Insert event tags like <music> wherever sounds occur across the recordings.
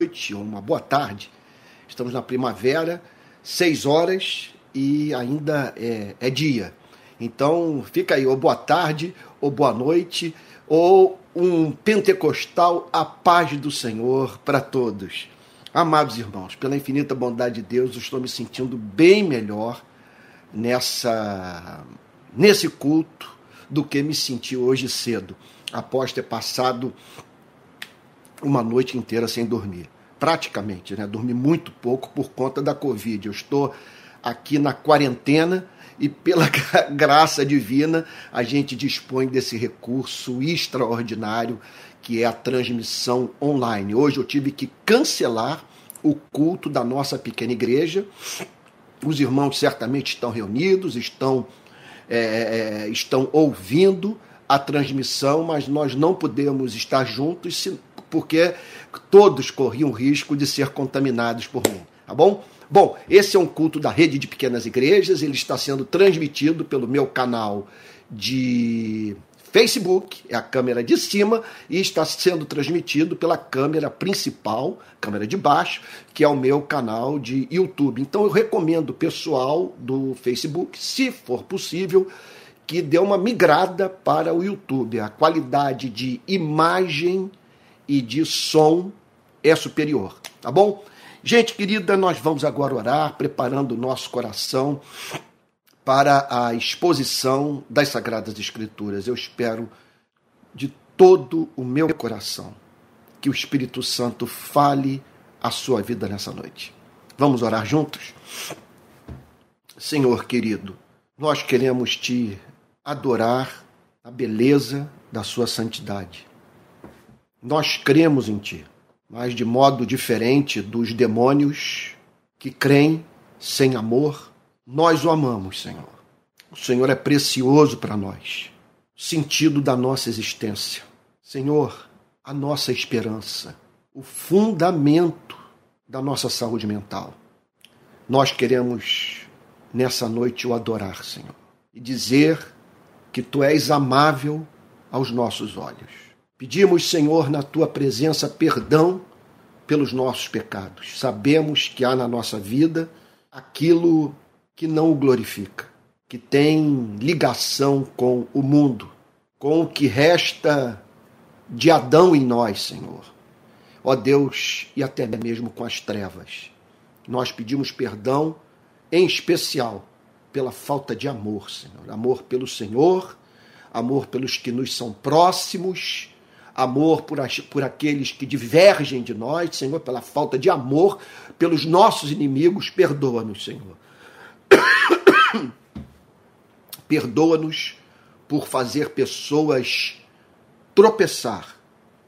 noite ou uma boa tarde. Estamos na primavera, seis horas e ainda é, é dia. Então fica aí, ou boa tarde, ou boa noite, ou um pentecostal, a paz do Senhor para todos. Amados irmãos, pela infinita bondade de Deus, eu estou me sentindo bem melhor nessa nesse culto do que me senti hoje cedo, após ter passado uma noite inteira sem dormir. Praticamente, né? Dormi muito pouco por conta da Covid. Eu estou aqui na quarentena e pela <laughs> graça divina a gente dispõe desse recurso extraordinário que é a transmissão online. Hoje eu tive que cancelar o culto da nossa pequena igreja. Os irmãos certamente estão reunidos, estão, é, é estão ouvindo a transmissão, mas nós não podemos estar juntos porque todos corriam risco de ser contaminados por mim, tá bom? Bom, esse é um culto da rede de pequenas igrejas, ele está sendo transmitido pelo meu canal de Facebook, é a câmera de cima, e está sendo transmitido pela câmera principal, câmera de baixo, que é o meu canal de YouTube. Então eu recomendo o pessoal do Facebook, se for possível, que dê uma migrada para o YouTube. A qualidade de imagem e de som é superior, tá bom? Gente querida, nós vamos agora orar, preparando o nosso coração para a exposição das Sagradas Escrituras. Eu espero de todo o meu coração que o Espírito Santo fale a sua vida nessa noite. Vamos orar juntos? Senhor querido, nós queremos te adorar a beleza da sua santidade. Nós cremos em ti mas de modo diferente dos demônios que creem sem amor, nós o amamos, Senhor. O Senhor é precioso para nós, sentido da nossa existência. Senhor, a nossa esperança, o fundamento da nossa saúde mental. Nós queremos nessa noite o adorar, Senhor, e dizer que tu és amável aos nossos olhos Pedimos, Senhor, na tua presença, perdão pelos nossos pecados. Sabemos que há na nossa vida aquilo que não o glorifica, que tem ligação com o mundo, com o que resta de Adão em nós, Senhor. Ó Deus, e até mesmo com as trevas. Nós pedimos perdão, em especial, pela falta de amor, Senhor. Amor pelo Senhor, amor pelos que nos são próximos amor por, as, por aqueles que divergem de nós, Senhor, pela falta de amor pelos nossos inimigos, perdoa-nos, Senhor. <coughs> perdoa-nos por fazer pessoas tropeçar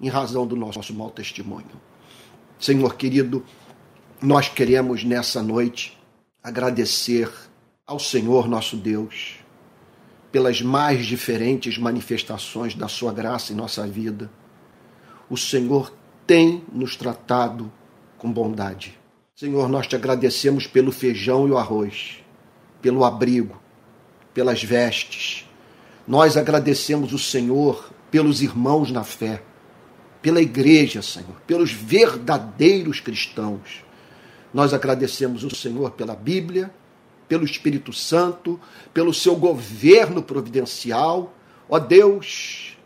em razão do nosso mau testemunho. Senhor querido, nós queremos nessa noite agradecer ao Senhor nosso Deus pelas mais diferentes manifestações da Sua graça em nossa vida. O Senhor tem nos tratado com bondade. Senhor, nós te agradecemos pelo feijão e o arroz, pelo abrigo, pelas vestes. Nós agradecemos o Senhor pelos irmãos na fé, pela igreja, Senhor, pelos verdadeiros cristãos. Nós agradecemos o Senhor pela Bíblia, pelo Espírito Santo, pelo seu governo providencial, ó Deus,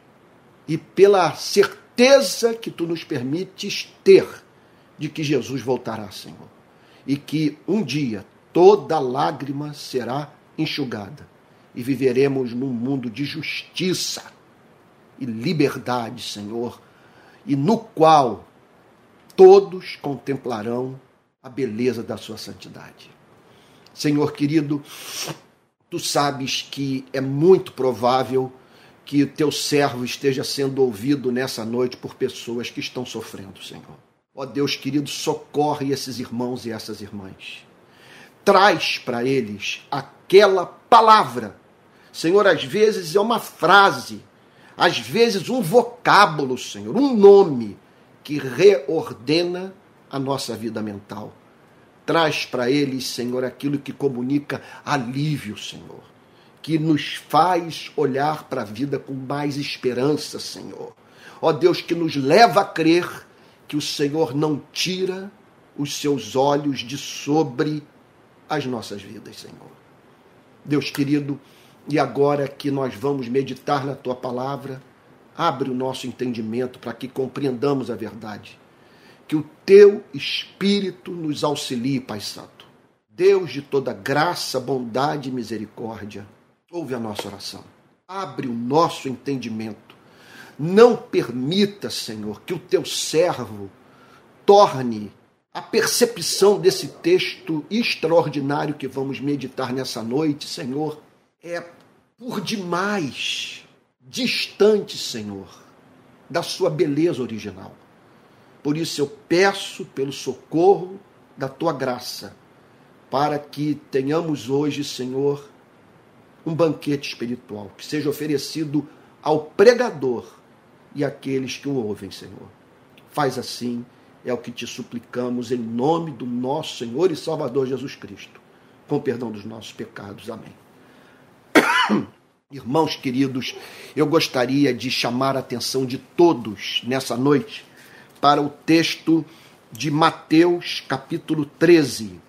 e pela certeza que tu nos permites ter de que Jesus voltará, Senhor, e que um dia toda lágrima será enxugada e viveremos num mundo de justiça e liberdade, Senhor, e no qual todos contemplarão a beleza da sua santidade. Senhor querido, tu sabes que é muito provável que teu servo esteja sendo ouvido nessa noite por pessoas que estão sofrendo, Senhor. Ó Deus querido, socorre esses irmãos e essas irmãs. Traz para eles aquela palavra. Senhor, às vezes é uma frase, às vezes um vocábulo, Senhor, um nome que reordena a nossa vida mental. Traz para eles, Senhor, aquilo que comunica alívio, Senhor. Que nos faz olhar para a vida com mais esperança, Senhor. Ó Deus, que nos leva a crer que o Senhor não tira os seus olhos de sobre as nossas vidas, Senhor. Deus querido, e agora que nós vamos meditar na tua palavra, abre o nosso entendimento para que compreendamos a verdade. Que o teu Espírito nos auxilie, Pai Santo. Deus de toda graça, bondade e misericórdia, ouve a nossa oração. Abre o nosso entendimento. Não permita, Senhor, que o teu servo torne a percepção desse texto extraordinário que vamos meditar nessa noite, Senhor, é por demais distante, Senhor, da sua beleza original. Por isso eu peço pelo socorro da tua graça, para que tenhamos hoje, Senhor, um banquete espiritual que seja oferecido ao pregador e àqueles que o ouvem, Senhor. Faz assim é o que te suplicamos em nome do nosso Senhor e Salvador Jesus Cristo, com perdão dos nossos pecados. Amém. <coughs> Irmãos queridos, eu gostaria de chamar a atenção de todos nessa noite para o texto de Mateus, capítulo 13.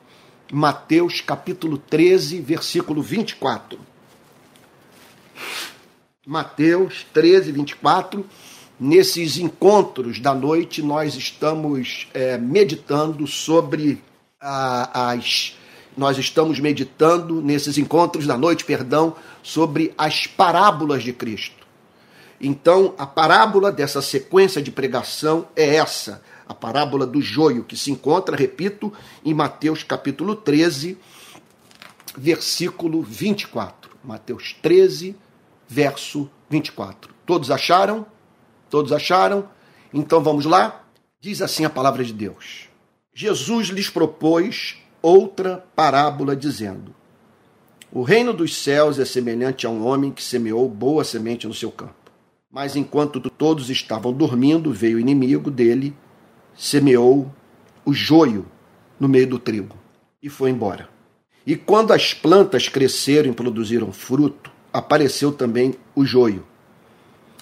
Mateus, capítulo 13, versículo 24. Mateus 13, 24 nesses encontros da noite, nós estamos é, meditando sobre a, as. Nós estamos meditando nesses encontros da noite, perdão, sobre as parábolas de Cristo. Então, a parábola dessa sequência de pregação é essa, a parábola do joio, que se encontra, repito, em Mateus capítulo 13, versículo 24. Mateus 13, verso 24. Todos acharam? Todos acharam? Então vamos lá? Diz assim a palavra de Deus. Jesus lhes propôs outra parábola, dizendo: O reino dos céus é semelhante a um homem que semeou boa semente no seu campo. Mas enquanto todos estavam dormindo, veio o inimigo dele, semeou o joio no meio do trigo e foi embora. E quando as plantas cresceram e produziram fruto, apareceu também o joio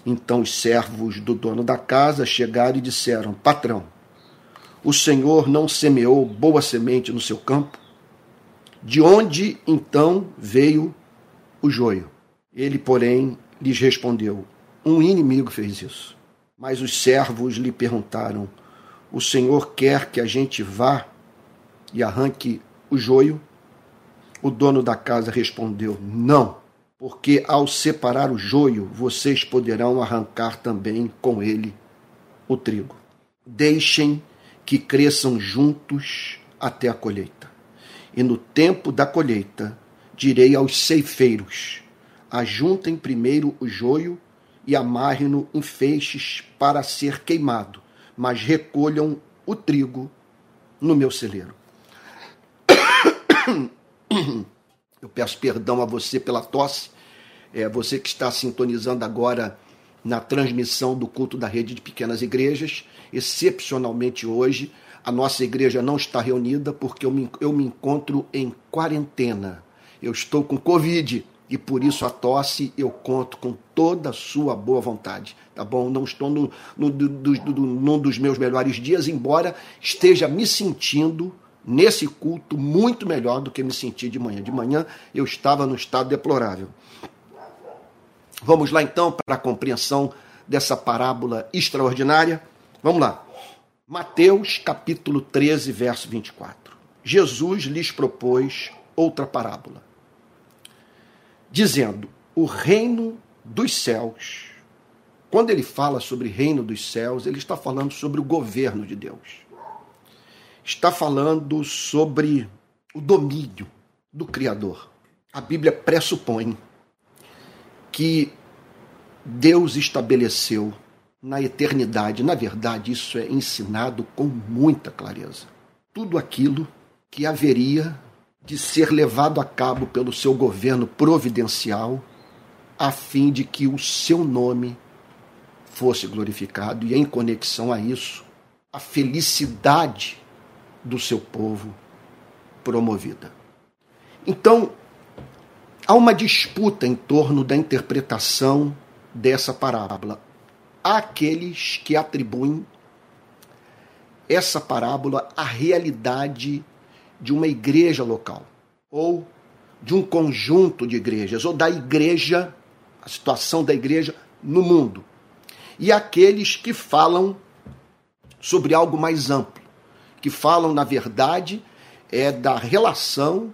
então os servos do dono da casa chegaram e disseram: Patrão, o senhor não semeou boa semente no seu campo? De onde então veio o joio? Ele, porém, lhes respondeu: Um inimigo fez isso. Mas os servos lhe perguntaram: O senhor quer que a gente vá e arranque o joio? O dono da casa respondeu: Não porque ao separar o joio, vocês poderão arrancar também com ele o trigo. Deixem que cresçam juntos até a colheita. E no tempo da colheita, direi aos ceifeiros: ajuntem primeiro o joio e amarrem-no em feixes para ser queimado, mas recolham o trigo no meu celeiro. <coughs> Eu peço perdão a você pela tosse, é, você que está sintonizando agora na transmissão do culto da rede de pequenas igrejas. Excepcionalmente hoje, a nossa igreja não está reunida porque eu me, eu me encontro em quarentena. Eu estou com Covid e por isso a tosse eu conto com toda a sua boa vontade, tá bom? Não estou no, no, do, do, num dos meus melhores dias, embora esteja me sentindo nesse culto muito melhor do que me senti de manhã. De manhã eu estava no estado deplorável. Vamos lá então para a compreensão dessa parábola extraordinária. Vamos lá. Mateus capítulo 13, verso 24. Jesus lhes propôs outra parábola, dizendo: O reino dos céus. Quando ele fala sobre reino dos céus, ele está falando sobre o governo de Deus está falando sobre o domínio do Criador. A Bíblia pressupõe que Deus estabeleceu na eternidade, na verdade, isso é ensinado com muita clareza. Tudo aquilo que haveria de ser levado a cabo pelo seu governo providencial, a fim de que o seu nome fosse glorificado, e em conexão a isso, a felicidade do seu povo promovida. Então, há uma disputa em torno da interpretação dessa parábola. Há aqueles que atribuem essa parábola à realidade de uma igreja local, ou de um conjunto de igrejas, ou da igreja, a situação da igreja no mundo. E aqueles que falam sobre algo mais amplo, que falam, na verdade, é da relação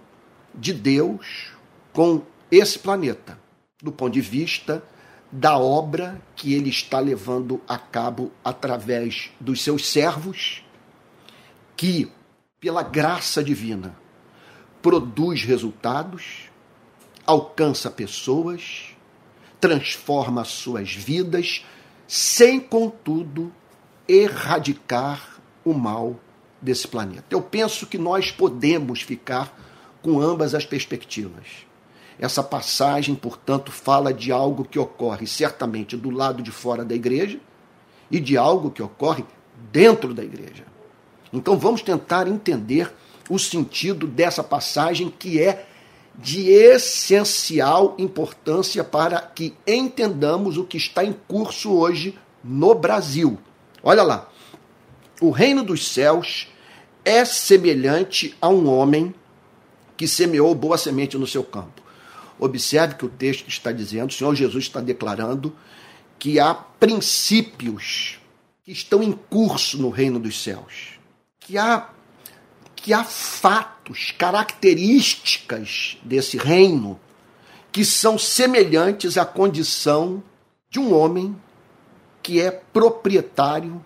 de Deus com esse planeta, do ponto de vista da obra que ele está levando a cabo através dos seus servos, que, pela graça divina, produz resultados, alcança pessoas, transforma suas vidas, sem, contudo, erradicar o mal desse planeta. Eu penso que nós podemos ficar com ambas as perspectivas. Essa passagem, portanto, fala de algo que ocorre certamente do lado de fora da igreja e de algo que ocorre dentro da igreja. Então vamos tentar entender o sentido dessa passagem que é de essencial importância para que entendamos o que está em curso hoje no Brasil. Olha lá. O reino dos céus é semelhante a um homem que semeou boa semente no seu campo. Observe que o texto está dizendo, o Senhor Jesus está declarando que há princípios que estão em curso no reino dos céus, que há que há fatos, características desse reino que são semelhantes à condição de um homem que é proprietário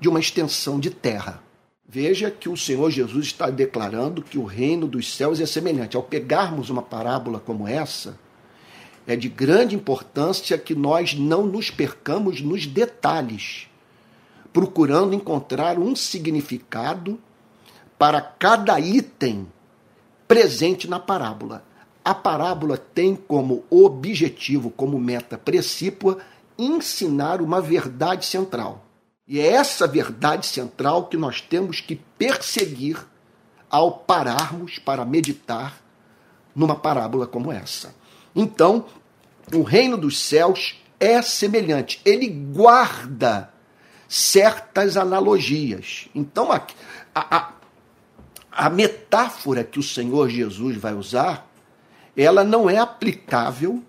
de uma extensão de terra. Veja que o Senhor Jesus está declarando que o reino dos céus é semelhante. Ao pegarmos uma parábola como essa, é de grande importância que nós não nos percamos nos detalhes, procurando encontrar um significado para cada item presente na parábola. A parábola tem como objetivo, como meta precípua, ensinar uma verdade central. E é essa verdade central que nós temos que perseguir ao pararmos para meditar numa parábola como essa. Então, o reino dos céus é semelhante, ele guarda certas analogias. Então, a, a, a metáfora que o Senhor Jesus vai usar, ela não é aplicável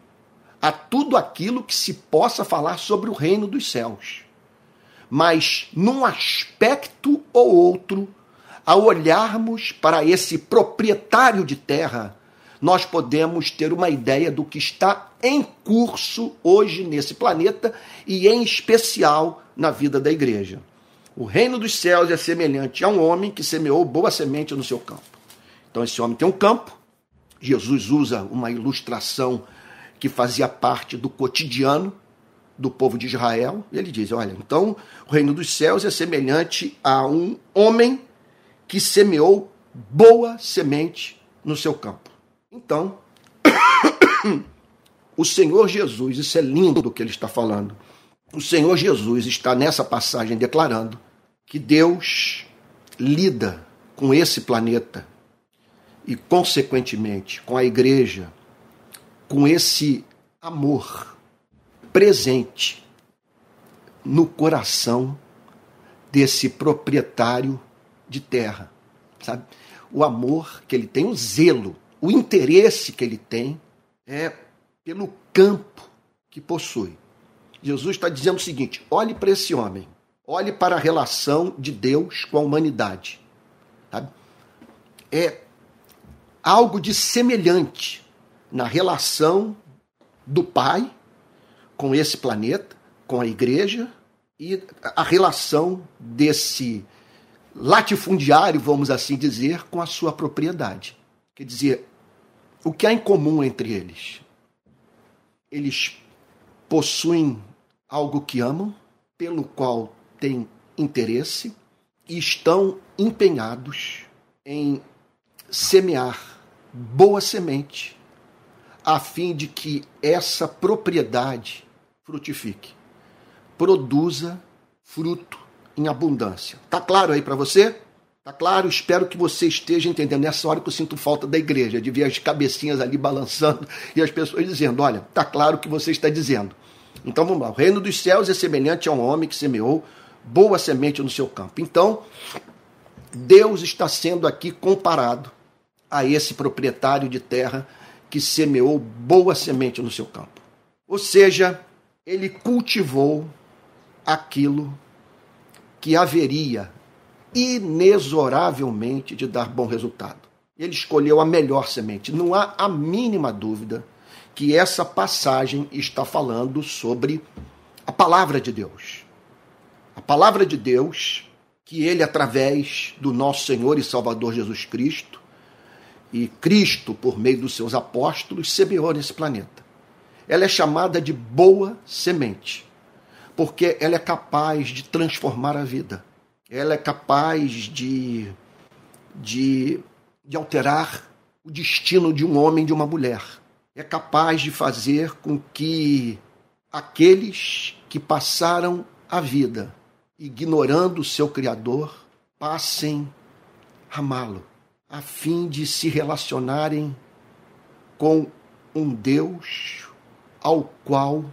a tudo aquilo que se possa falar sobre o reino dos céus mas num aspecto ou outro, ao olharmos para esse proprietário de terra, nós podemos ter uma ideia do que está em curso hoje nesse planeta e, em especial, na vida da igreja. O reino dos céus é semelhante a um homem que semeou boa semente no seu campo. Então, esse homem tem um campo. Jesus usa uma ilustração que fazia parte do cotidiano do povo de Israel. Ele diz: Olha, então o reino dos céus é semelhante a um homem que semeou boa semente no seu campo. Então, <coughs> o Senhor Jesus, isso é lindo do que ele está falando. O Senhor Jesus está nessa passagem declarando que Deus lida com esse planeta e, consequentemente, com a igreja, com esse amor presente no coração desse proprietário de terra, sabe? O amor que ele tem, o zelo, o interesse que ele tem é pelo campo que possui. Jesus está dizendo o seguinte: olhe para esse homem, olhe para a relação de Deus com a humanidade. Sabe? É algo de semelhante na relação do pai com esse planeta, com a igreja e a relação desse latifundiário, vamos assim dizer, com a sua propriedade. Quer dizer, o que há em comum entre eles? Eles possuem algo que amam, pelo qual têm interesse e estão empenhados em semear boa semente, a fim de que essa propriedade frutifique. Produza fruto em abundância. Tá claro aí para você? Tá claro? Espero que você esteja entendendo. Nessa hora que eu sinto falta da igreja, de ver as cabecinhas ali balançando <laughs> e as pessoas dizendo: Olha, tá claro o que você está dizendo. Então vamos lá. O reino dos céus é semelhante a um homem que semeou boa semente no seu campo. Então, Deus está sendo aqui comparado a esse proprietário de terra que semeou boa semente no seu campo. Ou seja, ele cultivou aquilo que haveria inexoravelmente de dar bom resultado. Ele escolheu a melhor semente. Não há a mínima dúvida que essa passagem está falando sobre a palavra de Deus. A palavra de Deus, que ele, através do nosso Senhor e Salvador Jesus Cristo, e Cristo, por meio dos seus apóstolos, semeou nesse planeta. Ela é chamada de boa semente, porque ela é capaz de transformar a vida. Ela é capaz de, de, de alterar o destino de um homem e de uma mulher. É capaz de fazer com que aqueles que passaram a vida ignorando o seu Criador passem a amá-lo a fim de se relacionarem com um Deus ao qual,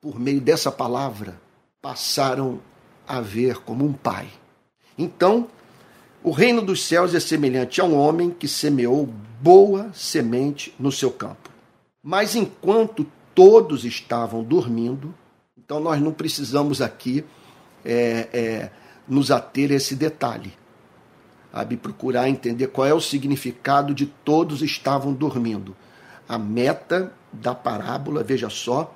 por meio dessa palavra, passaram a ver como um pai. Então, o reino dos céus é semelhante a um homem que semeou boa semente no seu campo. Mas enquanto todos estavam dormindo, então nós não precisamos aqui é, é, nos ater a esse detalhe sabe, procurar entender qual é o significado de todos estavam dormindo. A meta da parábola, veja só,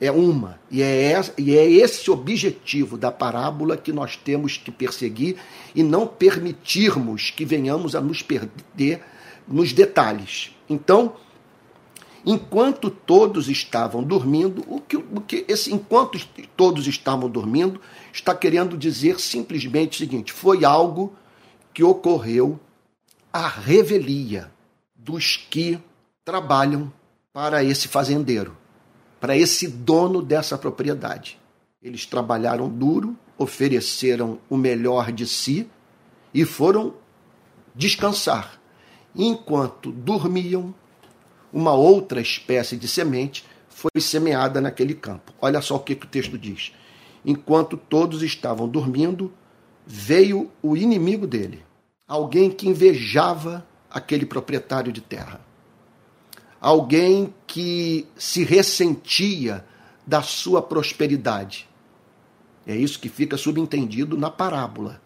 é uma. E é, e é esse objetivo da parábola que nós temos que perseguir e não permitirmos que venhamos a nos perder nos detalhes. Então, enquanto todos estavam dormindo, o que, o que esse enquanto todos estavam dormindo está querendo dizer simplesmente o seguinte: foi algo que ocorreu a revelia dos que trabalham para esse fazendeiro, para esse dono dessa propriedade. Eles trabalharam duro, ofereceram o melhor de si e foram descansar. Enquanto dormiam, uma outra espécie de semente foi semeada naquele campo. Olha só o que, que o texto diz. Enquanto todos estavam dormindo, veio o inimigo dele, alguém que invejava aquele proprietário de terra, alguém que se ressentia da sua prosperidade. É isso que fica subentendido na parábola.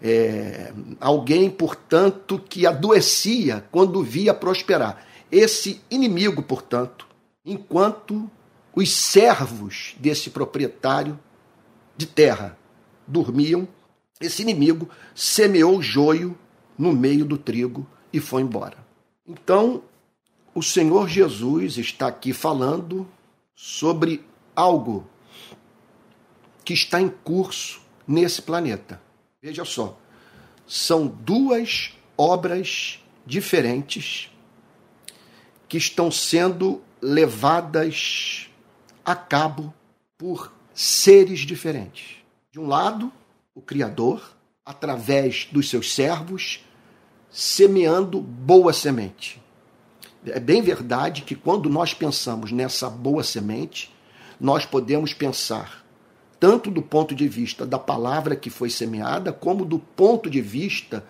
É, alguém, portanto, que adoecia quando via prosperar. Esse inimigo, portanto, enquanto os servos desse proprietário de terra dormiam, esse inimigo semeou joio no meio do trigo e foi embora. Então, o Senhor Jesus está aqui falando sobre algo que está em curso nesse planeta. Veja só, são duas obras diferentes que estão sendo levadas a cabo por seres diferentes. De um lado, o Criador, através dos seus servos, semeando boa semente. É bem verdade que quando nós pensamos nessa boa semente, nós podemos pensar tanto do ponto de vista da palavra que foi semeada, como do ponto de vista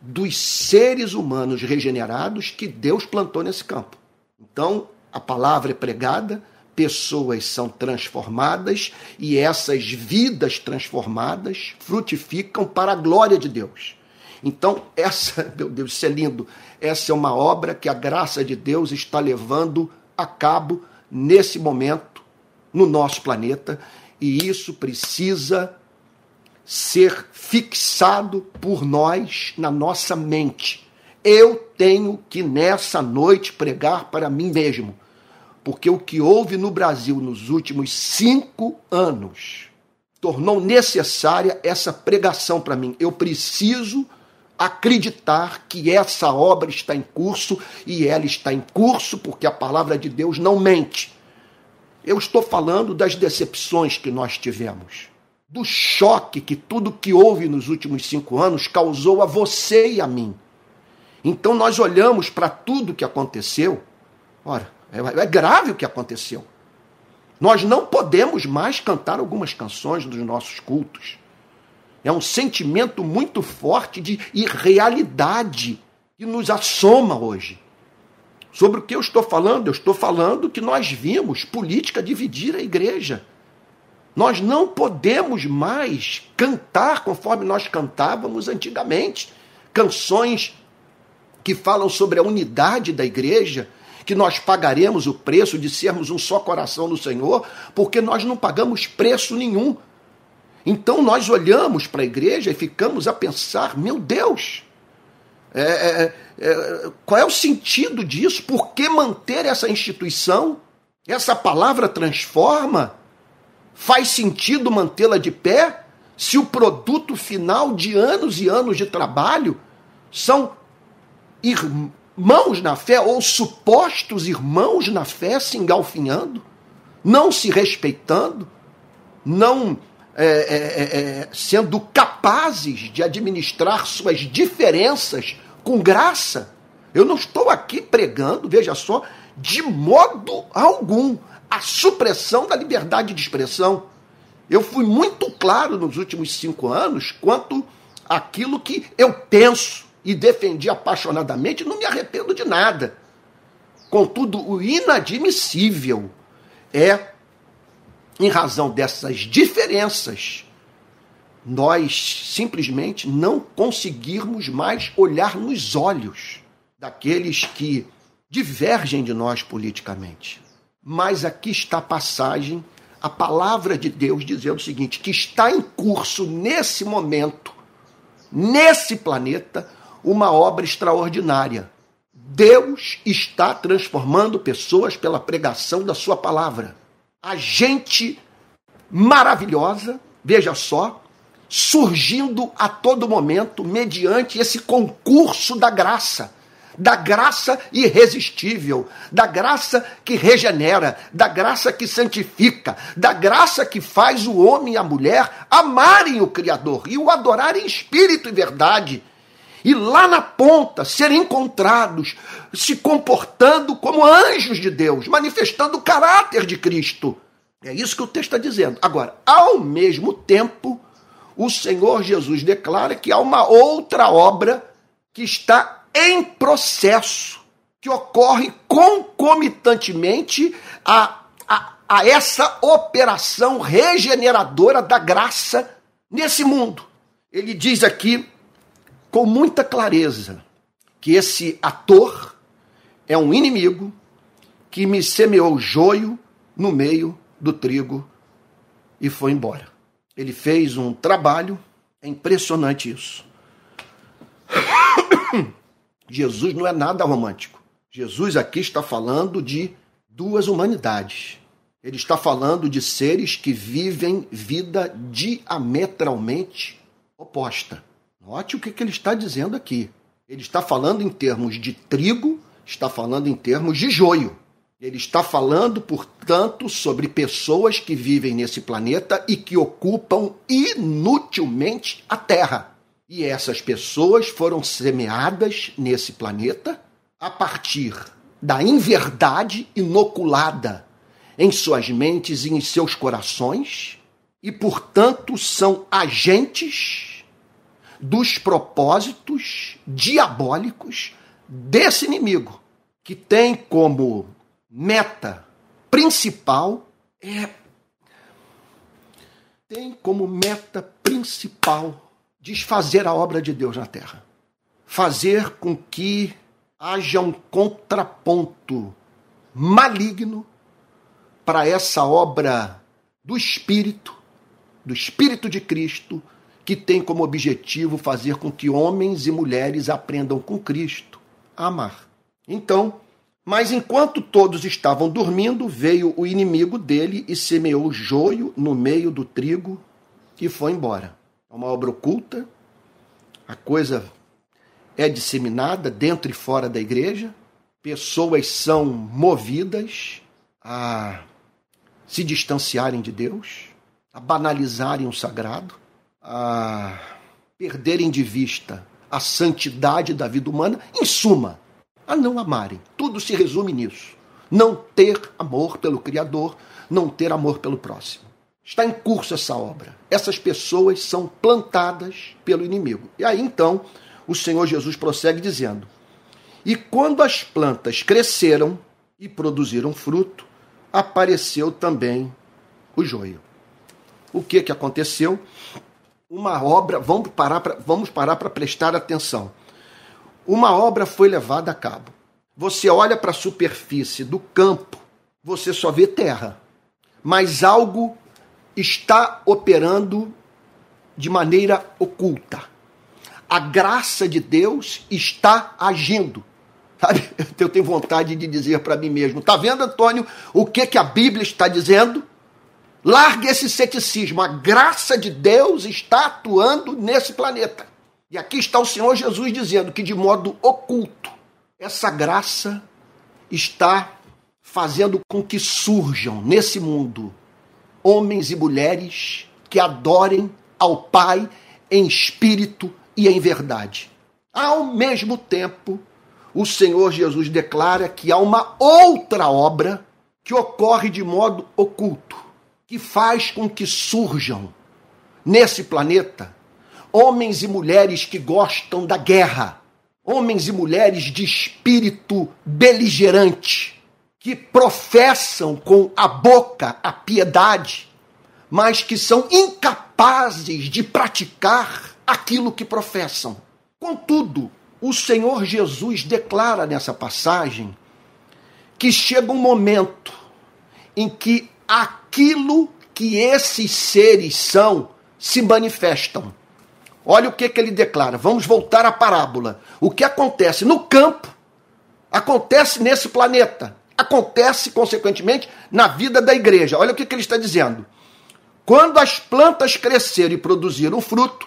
dos seres humanos regenerados que Deus plantou nesse campo. Então, a palavra é pregada, pessoas são transformadas e essas vidas transformadas frutificam para a glória de Deus. Então, essa, <laughs> meu Deus, isso é lindo. Essa é uma obra que a graça de Deus está levando a cabo nesse momento no nosso planeta e isso precisa ser fixado por nós na nossa mente. Eu tenho que nessa noite pregar para mim mesmo porque o que houve no Brasil nos últimos cinco anos tornou necessária essa pregação para mim. Eu preciso acreditar que essa obra está em curso e ela está em curso porque a palavra de Deus não mente. Eu estou falando das decepções que nós tivemos, do choque que tudo que houve nos últimos cinco anos causou a você e a mim. Então nós olhamos para tudo que aconteceu. Ora, é, é grave o que aconteceu. Nós não podemos mais cantar algumas canções dos nossos cultos. É um sentimento muito forte de irrealidade que nos assoma hoje. Sobre o que eu estou falando? Eu estou falando que nós vimos política dividir a igreja. Nós não podemos mais cantar conforme nós cantávamos antigamente. Canções que falam sobre a unidade da igreja, que nós pagaremos o preço de sermos um só coração no Senhor, porque nós não pagamos preço nenhum. Então nós olhamos para a igreja e ficamos a pensar: meu Deus, é, é, é, qual é o sentido disso? Por que manter essa instituição? Essa palavra transforma? Faz sentido mantê-la de pé? Se o produto final de anos e anos de trabalho são irmãos na fé ou supostos irmãos na fé se engalfinhando, não se respeitando, não é, é, é, é, sendo capazes de administrar suas diferenças com graça. Eu não estou aqui pregando, veja só, de modo algum, a supressão da liberdade de expressão. Eu fui muito claro nos últimos cinco anos quanto aquilo que eu penso e defendi apaixonadamente, não me arrependo de nada. Contudo, o inadmissível é em razão dessas diferenças, nós simplesmente não conseguirmos mais olhar nos olhos daqueles que divergem de nós politicamente. Mas aqui está a passagem, a palavra de Deus dizendo o seguinte: que está em curso nesse momento, nesse planeta, uma obra extraordinária. Deus está transformando pessoas pela pregação da sua palavra a gente maravilhosa, veja só, surgindo a todo momento mediante esse concurso da graça, da graça irresistível, da graça que regenera, da graça que santifica, da graça que faz o homem e a mulher amarem o Criador e o adorarem em espírito e verdade. E lá na ponta serem encontrados se comportando como anjos de Deus, manifestando o caráter de Cristo. É isso que o texto está dizendo. Agora, ao mesmo tempo, o Senhor Jesus declara que há uma outra obra que está em processo, que ocorre concomitantemente a, a, a essa operação regeneradora da graça nesse mundo. Ele diz aqui com muita clareza que esse ator é um inimigo que me semeou joio no meio do trigo e foi embora. Ele fez um trabalho, é impressionante isso. <coughs> Jesus não é nada romântico. Jesus aqui está falando de duas humanidades. Ele está falando de seres que vivem vida diametralmente oposta. Note o que, que ele está dizendo aqui. Ele está falando em termos de trigo, está falando em termos de joio. Ele está falando, portanto, sobre pessoas que vivem nesse planeta e que ocupam inutilmente a Terra. E essas pessoas foram semeadas nesse planeta a partir da inverdade inoculada em suas mentes e em seus corações, e, portanto, são agentes dos propósitos diabólicos desse inimigo, que tem como meta principal é tem como meta principal desfazer a obra de Deus na terra. Fazer com que haja um contraponto maligno para essa obra do Espírito, do Espírito de Cristo, que tem como objetivo fazer com que homens e mulheres aprendam com Cristo a amar. Então, mas enquanto todos estavam dormindo, veio o inimigo dele e semeou joio no meio do trigo e foi embora. É uma obra oculta, a coisa é disseminada dentro e fora da igreja, pessoas são movidas a se distanciarem de Deus, a banalizarem o sagrado, a perderem de vista a santidade da vida humana, em suma, a não amarem. Tudo se resume nisso. Não ter amor pelo Criador, não ter amor pelo próximo. Está em curso essa obra. Essas pessoas são plantadas pelo inimigo. E aí então o Senhor Jesus prossegue dizendo: E quando as plantas cresceram e produziram fruto, apareceu também o joio. O que que aconteceu? Uma obra, vamos parar para vamos parar para prestar atenção. Uma obra foi levada a cabo. Você olha para a superfície do campo, você só vê terra. Mas algo está operando de maneira oculta. A graça de Deus está agindo. Sabe? <laughs> Eu tenho vontade de dizer para mim mesmo: tá vendo, Antônio, o que, que a Bíblia está dizendo? Largue esse ceticismo. A graça de Deus está atuando nesse planeta. E aqui está o Senhor Jesus dizendo que, de modo oculto, essa graça está fazendo com que surjam nesse mundo homens e mulheres que adorem ao Pai em espírito e em verdade. Ao mesmo tempo, o Senhor Jesus declara que há uma outra obra que ocorre de modo oculto, que faz com que surjam nesse planeta homens e mulheres que gostam da guerra, homens e mulheres de espírito beligerante, que professam com a boca a piedade, mas que são incapazes de praticar aquilo que professam. Contudo, o Senhor Jesus declara nessa passagem que chega um momento em que aquilo que esses seres são se manifestam. Olha o que, que ele declara. Vamos voltar à parábola. O que acontece no campo acontece nesse planeta acontece, consequentemente, na vida da igreja. Olha o que, que ele está dizendo. Quando as plantas cresceram e produziram fruto,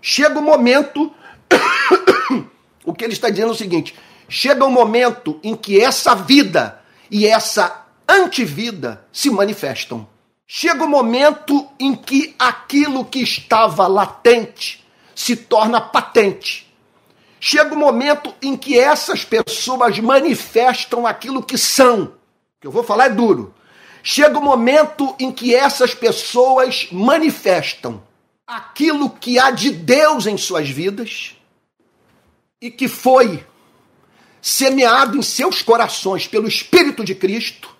chega o momento. <coughs> o que ele está dizendo é o seguinte: chega o momento em que essa vida e essa antivida se manifestam. Chega o momento em que aquilo que estava latente se torna patente. Chega o momento em que essas pessoas manifestam aquilo que são. Que eu vou falar é duro. Chega o momento em que essas pessoas manifestam aquilo que há de Deus em suas vidas e que foi semeado em seus corações pelo Espírito de Cristo.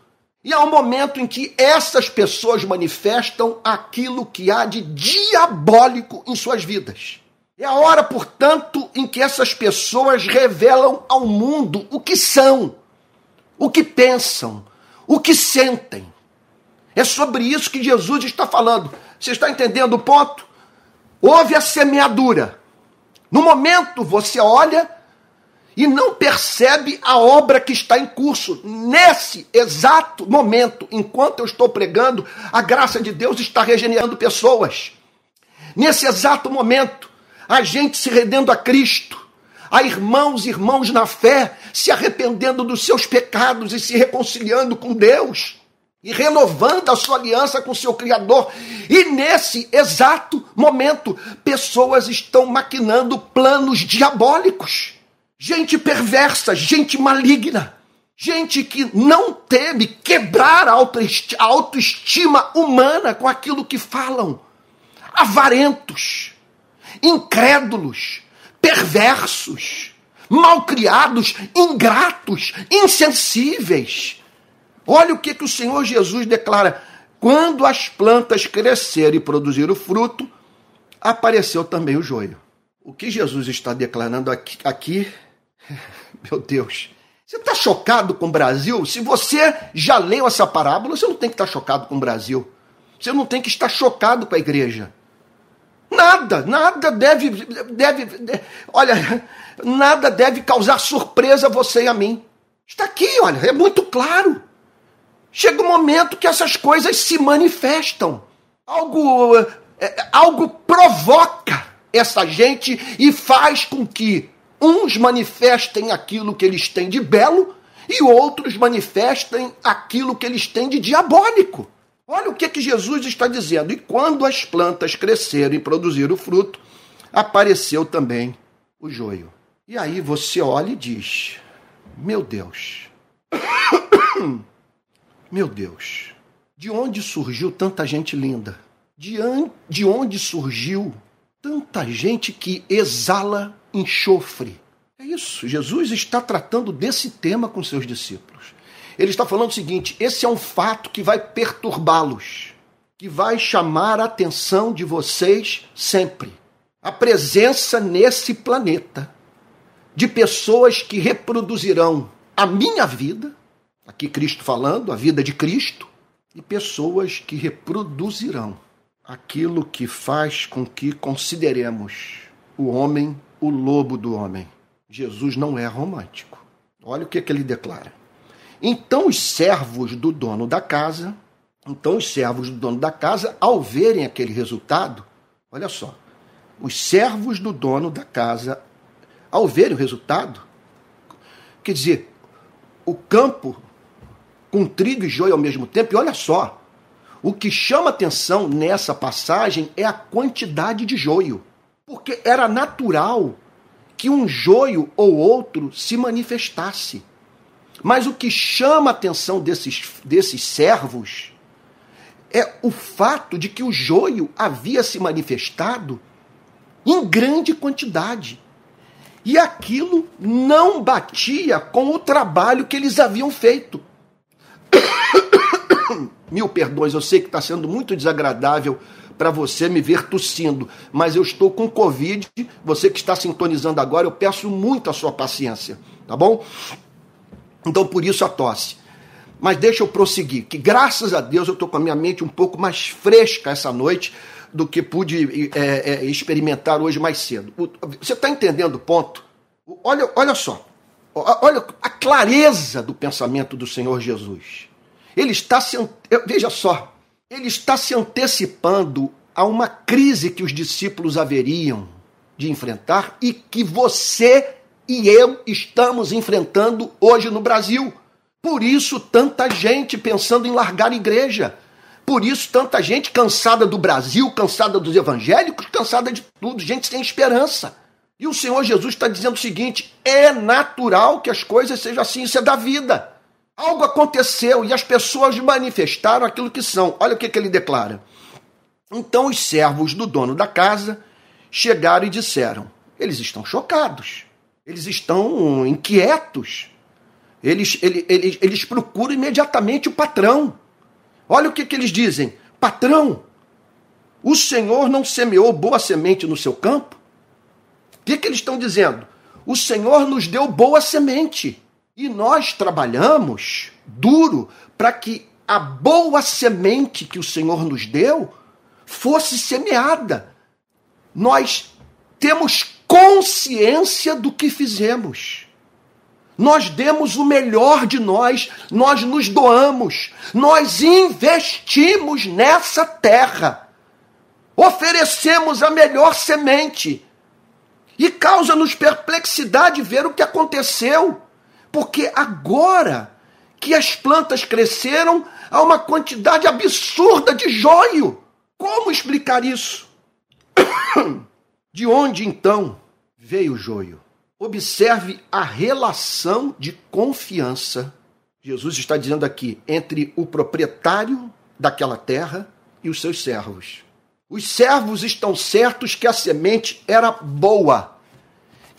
E há um momento em que essas pessoas manifestam aquilo que há de diabólico em suas vidas. É a hora, portanto, em que essas pessoas revelam ao mundo o que são, o que pensam, o que sentem. É sobre isso que Jesus está falando. Você está entendendo o ponto? Houve a semeadura. No momento você olha e não percebe a obra que está em curso. Nesse exato momento, enquanto eu estou pregando, a graça de Deus está regenerando pessoas. Nesse exato momento, a gente se rendendo a Cristo, a irmãos e irmãos na fé se arrependendo dos seus pecados e se reconciliando com Deus e renovando a sua aliança com seu Criador. E nesse exato momento, pessoas estão maquinando planos diabólicos. Gente perversa, gente maligna, gente que não teme quebrar a autoestima humana com aquilo que falam. Avarentos incrédulos, perversos, malcriados, ingratos, insensíveis. Olha o que, que o Senhor Jesus declara: quando as plantas cresceram e produziram fruto, apareceu também o joio. O que Jesus está declarando aqui, aqui <laughs> meu Deus, você está chocado com o Brasil? Se você já leu essa parábola, você não tem que estar chocado com o Brasil. Você não tem que estar chocado com a igreja. Nada, nada deve, deve, olha, <laughs> nada deve causar surpresa a você e a mim. Está aqui, olha, é muito claro. Chega um momento que essas coisas se manifestam. Algo, é, algo provoca essa gente e faz com que uns manifestem aquilo que eles têm de belo e outros manifestem aquilo que eles têm de diabólico. Olha o que, que Jesus está dizendo. E quando as plantas cresceram e produziram fruto, apareceu também o joio. E aí você olha e diz: Meu Deus, <coughs> meu Deus, De onde surgiu tanta gente linda? De, de onde surgiu tanta gente que exala enxofre? É isso. Jesus está tratando desse tema com seus discípulos. Ele está falando o seguinte: esse é um fato que vai perturbá-los, que vai chamar a atenção de vocês sempre. A presença nesse planeta de pessoas que reproduzirão a minha vida, aqui Cristo falando, a vida de Cristo, e pessoas que reproduzirão aquilo que faz com que consideremos o homem o lobo do homem. Jesus não é romântico. Olha o que, que ele declara. Então os servos do dono da casa, então os servos do dono da casa, ao verem aquele resultado, olha só, os servos do dono da casa, ao verem o resultado, quer dizer, o campo com trigo e joio ao mesmo tempo. E olha só, o que chama atenção nessa passagem é a quantidade de joio. Porque era natural que um joio ou outro se manifestasse. Mas o que chama a atenção desses, desses servos é o fato de que o joio havia se manifestado em grande quantidade. E aquilo não batia com o trabalho que eles haviam feito. Mil perdões, eu sei que está sendo muito desagradável para você me ver tossindo, mas eu estou com Covid. Você que está sintonizando agora, eu peço muito a sua paciência, tá bom? Então por isso a tosse. Mas deixa eu prosseguir, que graças a Deus eu estou com a minha mente um pouco mais fresca essa noite do que pude é, é, experimentar hoje mais cedo. Você está entendendo o ponto? Olha, olha só, olha a clareza do pensamento do Senhor Jesus. Ele está se, veja só, ele está se antecipando a uma crise que os discípulos haveriam de enfrentar e que você e eu estamos enfrentando hoje no Brasil. Por isso, tanta gente pensando em largar a igreja. Por isso, tanta gente cansada do Brasil, cansada dos evangélicos, cansada de tudo, gente sem esperança. E o Senhor Jesus está dizendo o seguinte: é natural que as coisas sejam assim, isso é da vida. Algo aconteceu e as pessoas manifestaram aquilo que são. Olha o que, que ele declara. Então os servos do dono da casa chegaram e disseram: eles estão chocados, eles estão inquietos, eles, eles, eles, eles procuram imediatamente o patrão. Olha o que, que eles dizem: patrão, o Senhor não semeou boa semente no seu campo? O que, que eles estão dizendo? O Senhor nos deu boa semente. E nós trabalhamos duro para que a boa semente que o Senhor nos deu fosse semeada. Nós temos consciência do que fizemos. Nós demos o melhor de nós, nós nos doamos, nós investimos nessa terra, oferecemos a melhor semente. E causa-nos perplexidade ver o que aconteceu porque agora que as plantas cresceram, há uma quantidade absurda de joio. Como explicar isso? <coughs> De onde então veio o joio? Observe a relação de confiança. Jesus está dizendo aqui entre o proprietário daquela terra e os seus servos. Os servos estão certos que a semente era boa,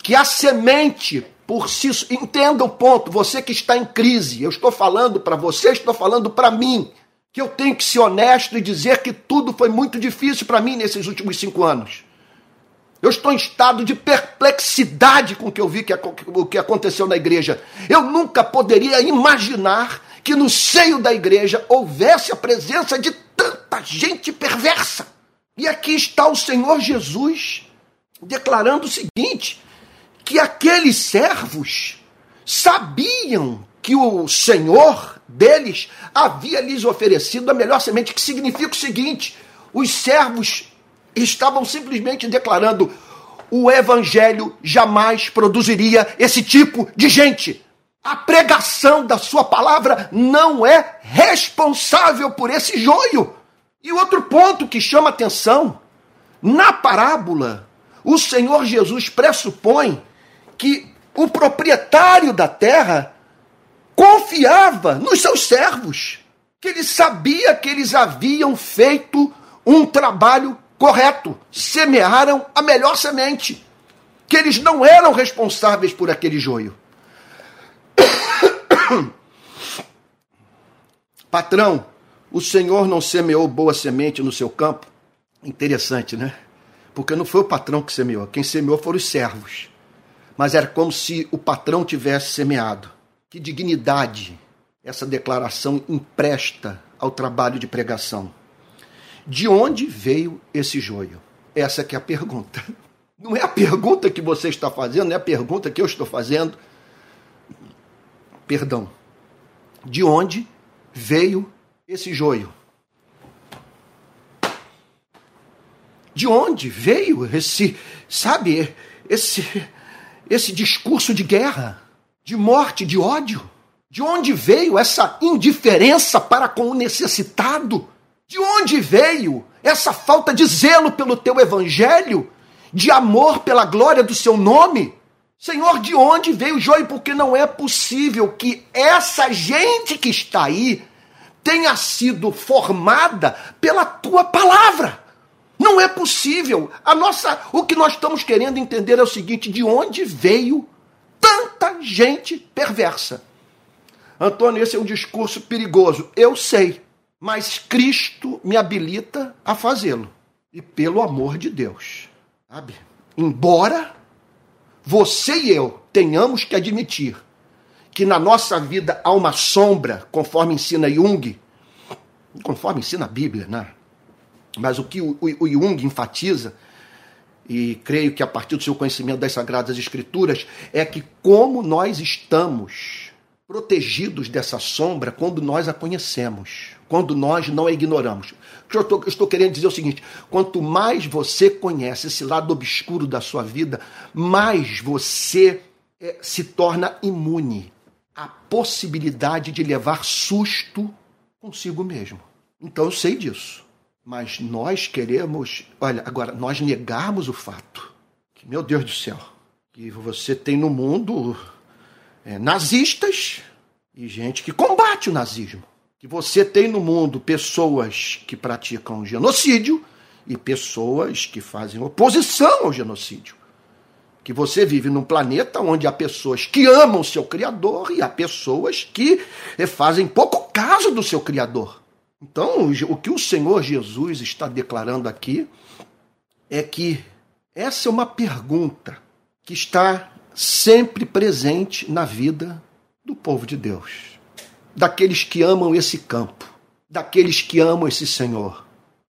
que a semente por si. Entenda o ponto, você que está em crise, eu estou falando para você, estou falando para mim, que eu tenho que ser honesto e dizer que tudo foi muito difícil para mim nesses últimos cinco anos. Eu estou em estado de perplexidade com o que eu vi que, o que aconteceu na igreja. Eu nunca poderia imaginar que no seio da igreja houvesse a presença de tanta gente perversa. E aqui está o Senhor Jesus declarando o seguinte: que aqueles servos sabiam que o Senhor deles havia lhes oferecido a melhor semente, que significa o seguinte: os servos estavam simplesmente declarando o evangelho jamais produziria esse tipo de gente. A pregação da sua palavra não é responsável por esse joio. E outro ponto que chama atenção, na parábola, o Senhor Jesus pressupõe que o proprietário da terra confiava nos seus servos, que ele sabia que eles haviam feito um trabalho correto, semearam a melhor semente, que eles não eram responsáveis por aquele joio. <coughs> Patrão, o Senhor não semeou boa semente no seu campo? Interessante, né? Porque não foi o patrão que semeou, quem semeou foram os servos. Mas era como se o patrão tivesse semeado. Que dignidade essa declaração empresta ao trabalho de pregação. De onde veio esse joio? Essa que é a pergunta. Não é a pergunta que você está fazendo, é a pergunta que eu estou fazendo. Perdão. De onde veio esse joio? De onde veio esse, sabe, esse esse discurso de guerra, de morte, de ódio? De onde veio essa indiferença para com o necessitado? De onde veio essa falta de zelo pelo teu evangelho? De amor pela glória do seu nome? Senhor, de onde veio o joio? Porque não é possível que essa gente que está aí tenha sido formada pela tua palavra. Não é possível. A nossa, o que nós estamos querendo entender é o seguinte: de onde veio tanta gente perversa? Antônio, esse é um discurso perigoso. Eu sei, mas Cristo me habilita a fazê-lo. E pelo amor de Deus, sabe? Embora você e eu tenhamos que admitir que na nossa vida há uma sombra, conforme ensina Jung, conforme ensina a Bíblia, né? Mas o que o, o, Jung enfatiza, e creio que a partir do seu conhecimento das Sagradas Escrituras, é que como nós estamos protegidos dessa sombra quando nós a conhecemos, quando nós não a ignoramos. O que eu estou, eu estou querendo dizer é o seguinte: quanto mais você conhece esse lado obscuro da sua vida, mais você é, se torna imune à possibilidade de levar susto consigo mesmo. Então eu sei disso. Mas nós queremos, olha, agora, nós negarmos o fato que, meu Deus do céu, que você tem no mundo é, nazistas e gente que combate o nazismo. Que você tem no mundo pessoas que praticam genocídio e pessoas que fazem oposição ao genocídio. Que você vive num planeta onde há pessoas que amam seu Criador e há pessoas que é, fazem pouco caso do seu Criador. Então, o que o Senhor Jesus está declarando aqui é que essa é uma pergunta que está sempre presente na vida do povo de Deus, daqueles que amam esse campo, daqueles que amam esse Senhor.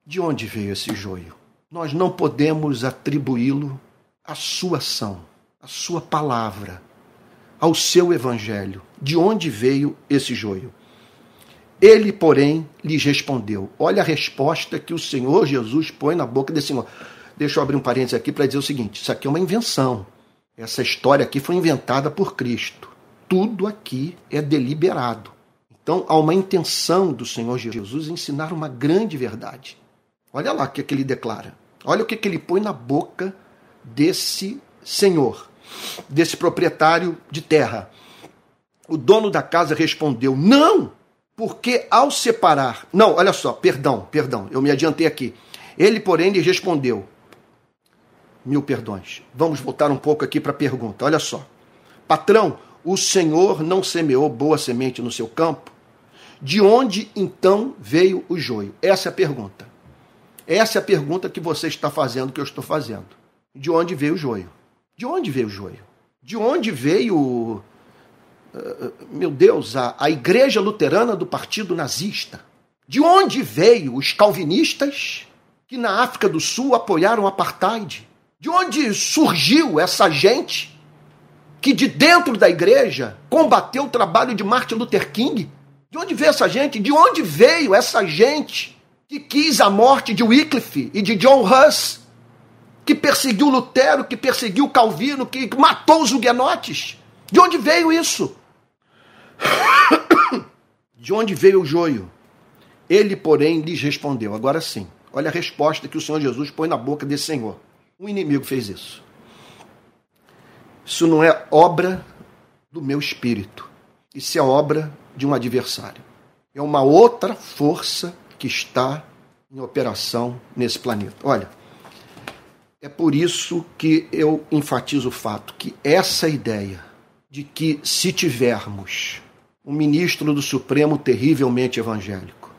De onde veio esse joio? Nós não podemos atribuí-lo à sua ação, à sua palavra, ao seu evangelho. De onde veio esse joio? Ele, porém, lhes respondeu. Olha a resposta que o Senhor Jesus põe na boca desse Senhor. Deixa eu abrir um parênteses aqui para dizer o seguinte: isso aqui é uma invenção. Essa história aqui foi inventada por Cristo. Tudo aqui é deliberado. Então há uma intenção do Senhor Jesus ensinar uma grande verdade. Olha lá o que, é que ele declara. Olha o que, é que ele põe na boca desse senhor, desse proprietário de terra. O dono da casa respondeu: Não, porque ao separar. Não, olha só, perdão, perdão, eu me adiantei aqui. Ele, porém, lhe respondeu: mil perdões. Vamos voltar um pouco aqui para a pergunta. Olha só. Patrão, o Senhor não semeou boa semente no seu campo? De onde então veio o joio? Essa é a pergunta. Essa é a pergunta que você está fazendo, que eu estou fazendo. De onde veio o joio? De onde veio o joio? De onde veio, uh, meu Deus, a, a igreja luterana do partido nazista? De onde veio os calvinistas que na África do Sul apoiaram o apartheid? De onde surgiu essa gente que de dentro da igreja combateu o trabalho de Martin Luther King? De onde veio essa gente? De onde veio essa gente que quis a morte de Wycliffe e de John Huss? Que perseguiu Lutero, que perseguiu Calvino, que matou os huguenotes? De onde veio isso? <coughs> De onde veio o joio? Ele, porém, lhes respondeu. Agora sim, olha a resposta que o Senhor Jesus põe na boca desse Senhor. Um inimigo fez isso. Isso não é obra do meu espírito. Isso é obra de um adversário. É uma outra força que está em operação nesse planeta. Olha, é por isso que eu enfatizo o fato que essa ideia de que se tivermos um ministro do Supremo terrivelmente evangélico,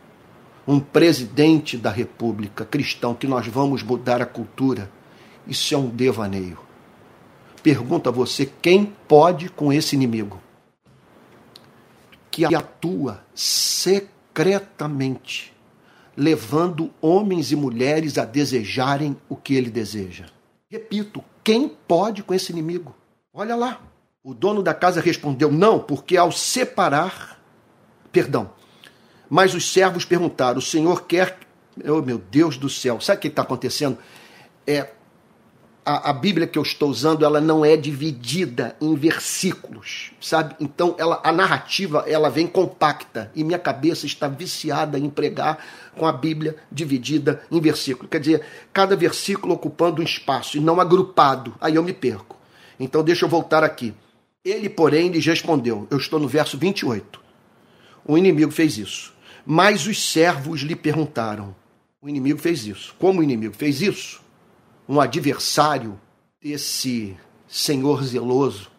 um presidente da República cristão, que nós vamos mudar a cultura, isso é um devaneio. Pergunta a você quem pode com esse inimigo que atua secretamente, levando homens e mulheres a desejarem o que ele deseja. Repito, quem pode com esse inimigo? Olha lá. O dono da casa respondeu: Não, porque ao separar. Perdão. Mas os servos perguntaram: O senhor quer. Oh, meu Deus do céu, sabe o que está acontecendo? É, a, a, Bíblia que eu estou usando ela não é dividida em versículos, sabe? Então ela, a narrativa ela vem compacta e minha cabeça está viciada em pregar com a Bíblia dividida em versículos. Quer dizer, cada versículo ocupando um espaço e não agrupado. Aí eu me perco. Então deixa eu voltar aqui. Ele, porém, lhes respondeu. Eu estou no verso 28. O inimigo fez isso. Mas os servos lhe perguntaram. O inimigo fez isso. Como o inimigo fez isso? Um adversário desse Senhor zeloso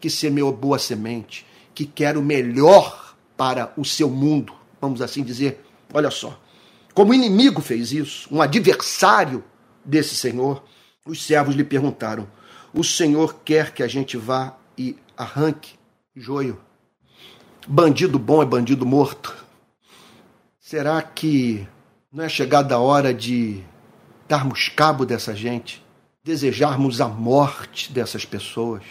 que semeou boa semente, que quer o melhor para o seu mundo, vamos assim dizer. Olha só. Como o inimigo fez isso, um adversário desse Senhor, os servos lhe perguntaram: O Senhor quer que a gente vá e arranque joio. Bandido bom é bandido morto. Será que não é chegada a hora de darmos cabo dessa gente, desejarmos a morte dessas pessoas,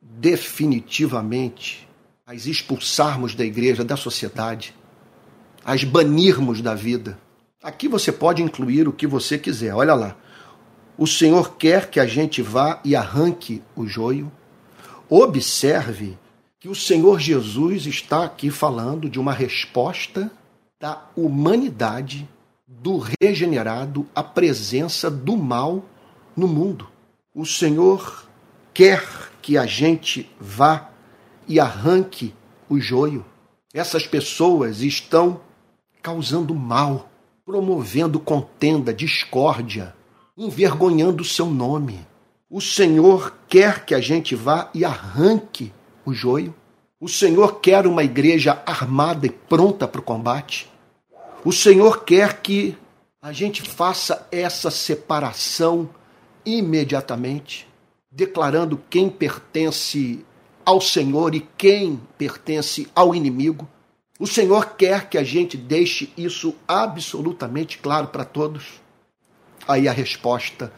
definitivamente as expulsarmos da igreja, da sociedade, as banirmos da vida? Aqui você pode incluir o que você quiser. Olha lá. O Senhor quer que a gente vá e arranque o joio Observe que o Senhor Jesus está aqui falando de uma resposta da humanidade, do regenerado, à presença do mal no mundo. O Senhor quer que a gente vá e arranque o joio. Essas pessoas estão causando mal, promovendo contenda, discórdia, envergonhando o seu nome. O Senhor quer que a gente vá e arranque o joio. O Senhor quer uma igreja armada e pronta para o combate. O Senhor quer que a gente faça essa separação imediatamente, declarando quem pertence ao Senhor e quem pertence ao inimigo. O Senhor quer que a gente deixe isso absolutamente claro para todos. Aí a resposta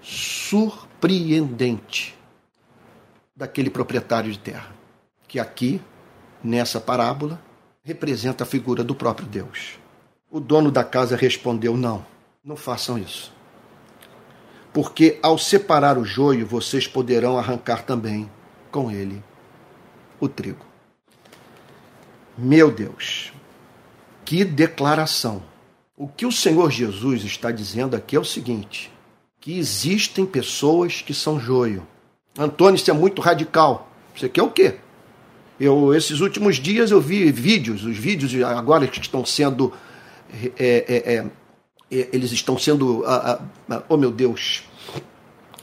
surpreendente surpreendente daquele proprietário de terra, que aqui, nessa parábola, representa a figura do próprio Deus. O dono da casa respondeu: Não, não façam isso. Porque ao separar o joio, vocês poderão arrancar também com ele o trigo. Meu Deus, que declaração! O que o Senhor Jesus está dizendo aqui é o seguinte: que existem pessoas que são joio. Antônio, isso é muito radical. Você quer o quê? Eu, esses últimos dias eu vi vídeos, os vídeos agora que estão sendo. É, é, é, é eles estão sendo. oh meu Deus!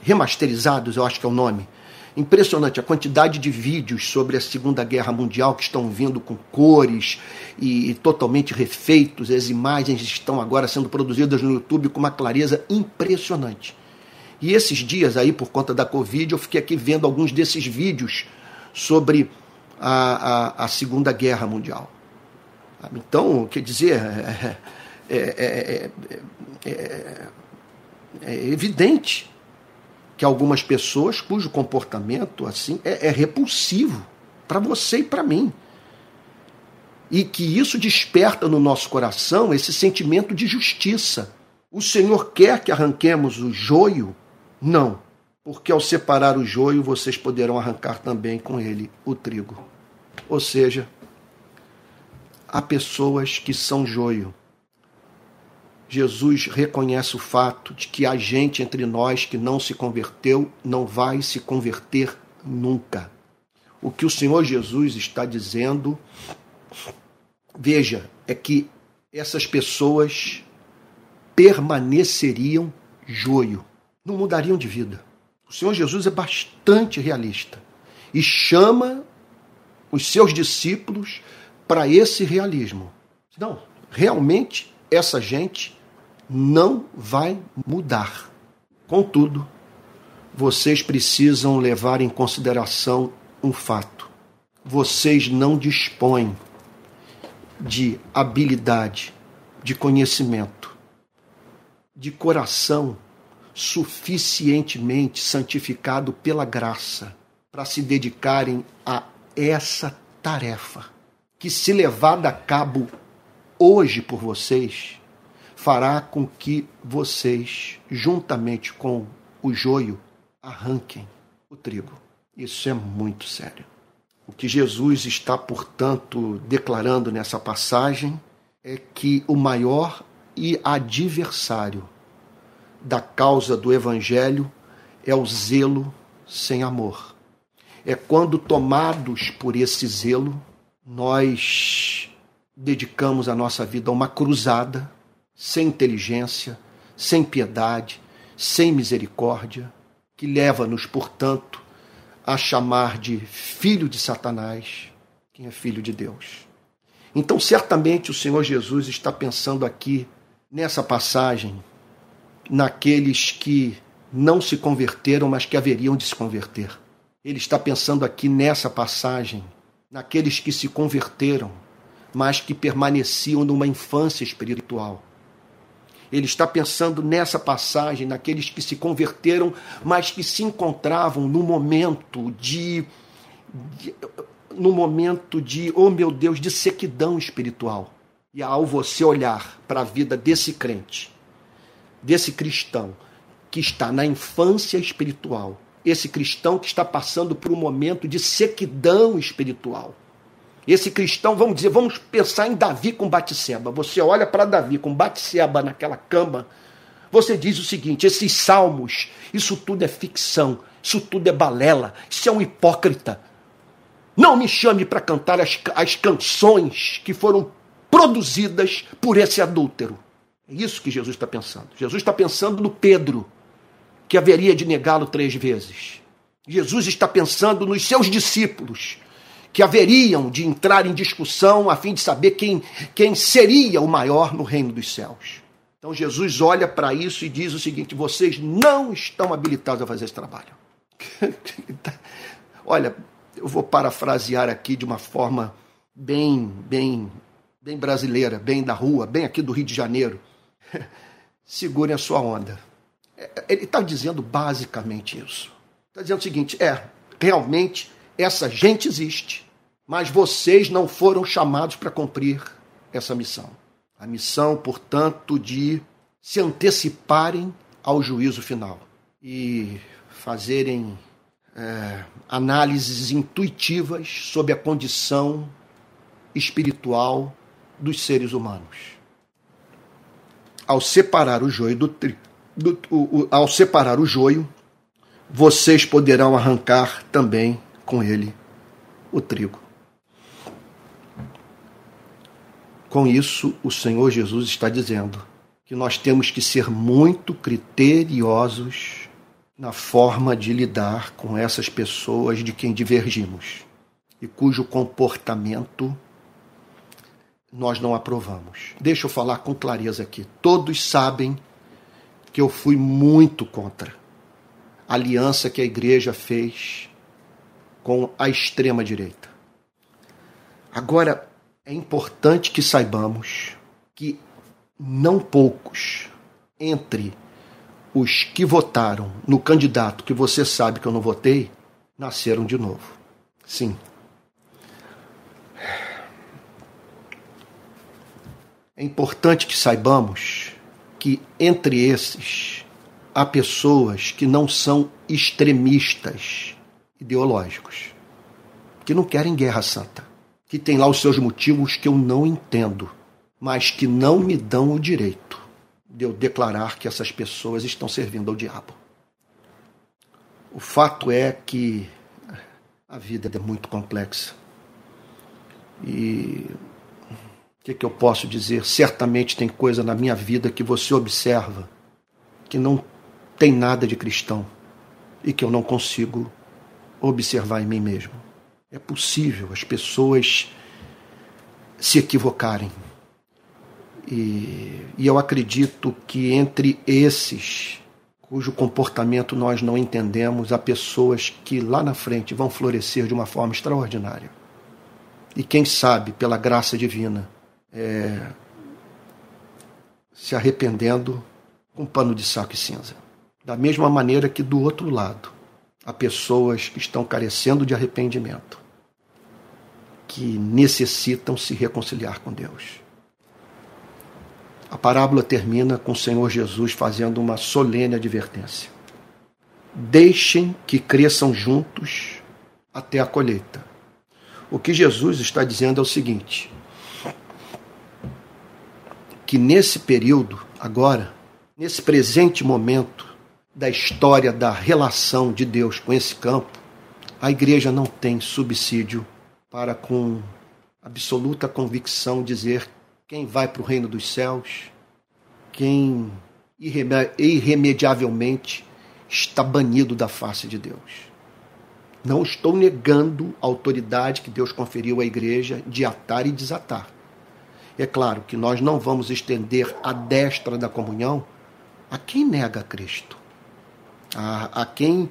Remasterizados, eu acho que é o nome. Impressionante a quantidade de vídeos sobre a Segunda Guerra Mundial que estão vindo com cores e, e totalmente refeitos. As imagens estão agora sendo produzidas no YouTube com uma clareza impressionante. E esses dias aí, por conta da Covid, eu fiquei aqui vendo alguns desses vídeos sobre a, a, a Segunda Guerra Mundial. Então, quer dizer, é, é, é, é evidente que algumas pessoas cujo comportamento assim é, é repulsivo para você e para mim. E que isso desperta no nosso coração esse sentimento de justiça. O Senhor quer que arranquemos o joio? Não, porque ao separar o joio, vocês poderão arrancar também com ele o trigo. Ou seja, há pessoas que são joio Jesus reconhece o fato de que há gente entre nós que não se converteu, não vai se converter nunca. O que o Senhor Jesus está dizendo veja, é que essas pessoas permaneceriam joio, não mudariam de vida. O Senhor Jesus é bastante realista e chama os seus discípulos para esse realismo. Não, realmente essa gente não vai mudar. Contudo, vocês precisam levar em consideração um fato. Vocês não dispõem de habilidade, de conhecimento, de coração suficientemente santificado pela graça para se dedicarem a essa tarefa, que se levada a cabo hoje por vocês, fará com que vocês, juntamente com o joio, arranquem o trigo. Isso é muito sério. O que Jesus está, portanto, declarando nessa passagem é que o maior e adversário da causa do Evangelho é o zelo sem amor. É quando, tomados por esse zelo, nós dedicamos a nossa vida a uma cruzada sem inteligência, sem piedade, sem misericórdia, que leva-nos, portanto, a chamar de filho de Satanás quem é filho de Deus. Então, certamente, o Senhor Jesus está pensando aqui, nessa passagem, naqueles que não se converteram, mas que haveriam de se converter. Ele está pensando aqui nessa passagem, naqueles que se converteram, mas que permaneciam numa infância espiritual. Ele está pensando nessa passagem, naqueles que se converteram, mas que se encontravam no momento de, de no momento de, oh meu Deus, de sequidão espiritual. E ao você olhar para a vida desse crente, desse cristão que está na infância espiritual, esse cristão que está passando por um momento de sequidão espiritual, esse cristão, vamos dizer, vamos pensar em Davi com Batseba. Você olha para Davi com Batseba naquela cama, você diz o seguinte: esses salmos, isso tudo é ficção, isso tudo é balela, isso é um hipócrita. Não me chame para cantar as, as canções que foram produzidas por esse adúltero. É isso que Jesus está pensando. Jesus está pensando no Pedro, que haveria de negá-lo três vezes. Jesus está pensando nos seus discípulos, que haveriam de entrar em discussão a fim de saber quem, quem seria o maior no reino dos céus. Então Jesus olha para isso e diz o seguinte: vocês não estão habilitados a fazer esse trabalho. <laughs> olha, eu vou parafrasear aqui de uma forma bem, bem, bem brasileira, bem da rua, bem aqui do Rio de Janeiro. <laughs> Segurem a sua onda. Ele está dizendo basicamente isso. Está dizendo o seguinte: é, realmente essa gente existe mas vocês não foram chamados para cumprir essa missão. A missão, portanto, de se anteciparem ao juízo final e fazerem é, análises intuitivas sobre a condição espiritual dos seres humanos. Ao separar o joio do, do o, o, ao separar o joio, vocês poderão arrancar também com ele o trigo. Com isso, o Senhor Jesus está dizendo que nós temos que ser muito criteriosos na forma de lidar com essas pessoas de quem divergimos e cujo comportamento nós não aprovamos. Deixa eu falar com clareza aqui. Todos sabem que eu fui muito contra a aliança que a igreja fez com a extrema direita. Agora, é importante que saibamos que não poucos entre os que votaram no candidato que você sabe que eu não votei nasceram de novo. Sim. É importante que saibamos que entre esses há pessoas que não são extremistas ideológicos, que não querem guerra santa que tem lá os seus motivos que eu não entendo, mas que não me dão o direito de eu declarar que essas pessoas estão servindo ao diabo. O fato é que a vida é muito complexa. E que, que eu posso dizer? Certamente tem coisa na minha vida que você observa que não tem nada de cristão e que eu não consigo observar em mim mesmo. É possível as pessoas se equivocarem. E, e eu acredito que entre esses cujo comportamento nós não entendemos, há pessoas que lá na frente vão florescer de uma forma extraordinária. E quem sabe, pela graça divina, é, se arrependendo com pano de saco e cinza. Da mesma maneira que do outro lado, há pessoas que estão carecendo de arrependimento, que necessitam se reconciliar com Deus. A parábola termina com o Senhor Jesus fazendo uma solene advertência. Deixem que cresçam juntos até a colheita. O que Jesus está dizendo é o seguinte: que nesse período, agora, nesse presente momento da história da relação de Deus com esse campo, a igreja não tem subsídio para, com absoluta convicção, dizer quem vai para o reino dos céus, quem irremediavelmente está banido da face de Deus. Não estou negando a autoridade que Deus conferiu à igreja de atar e desatar. É claro que nós não vamos estender a destra da comunhão a quem nega Cristo, a, a quem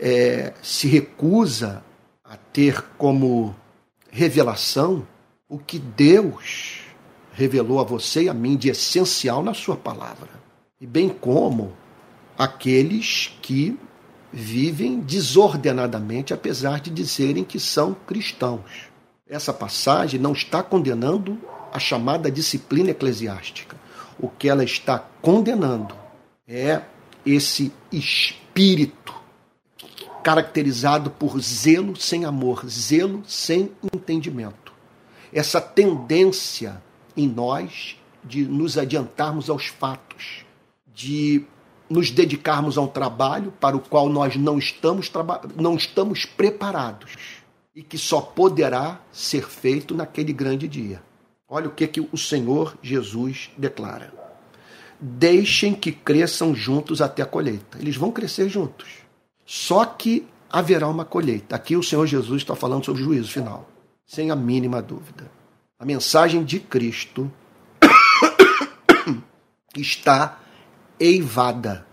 é, se recusa a ter como revelação o que Deus revelou a você e a mim de essencial na sua palavra, e bem como aqueles que vivem desordenadamente, apesar de dizerem que são cristãos. Essa passagem não está condenando a chamada disciplina eclesiástica. O que ela está condenando é esse espírito caracterizado por zelo sem amor, zelo sem entendimento. Essa tendência em nós de nos adiantarmos aos fatos, de nos dedicarmos a um trabalho para o qual nós não estamos, não estamos preparados e que só poderá ser feito naquele grande dia. Olha o que, que o Senhor Jesus declara. Deixem que cresçam juntos até a colheita. Eles vão crescer juntos. Só que haverá uma colheita. Aqui o Senhor Jesus está falando sobre o juízo final, sem a mínima dúvida. A mensagem de Cristo <coughs> está eivada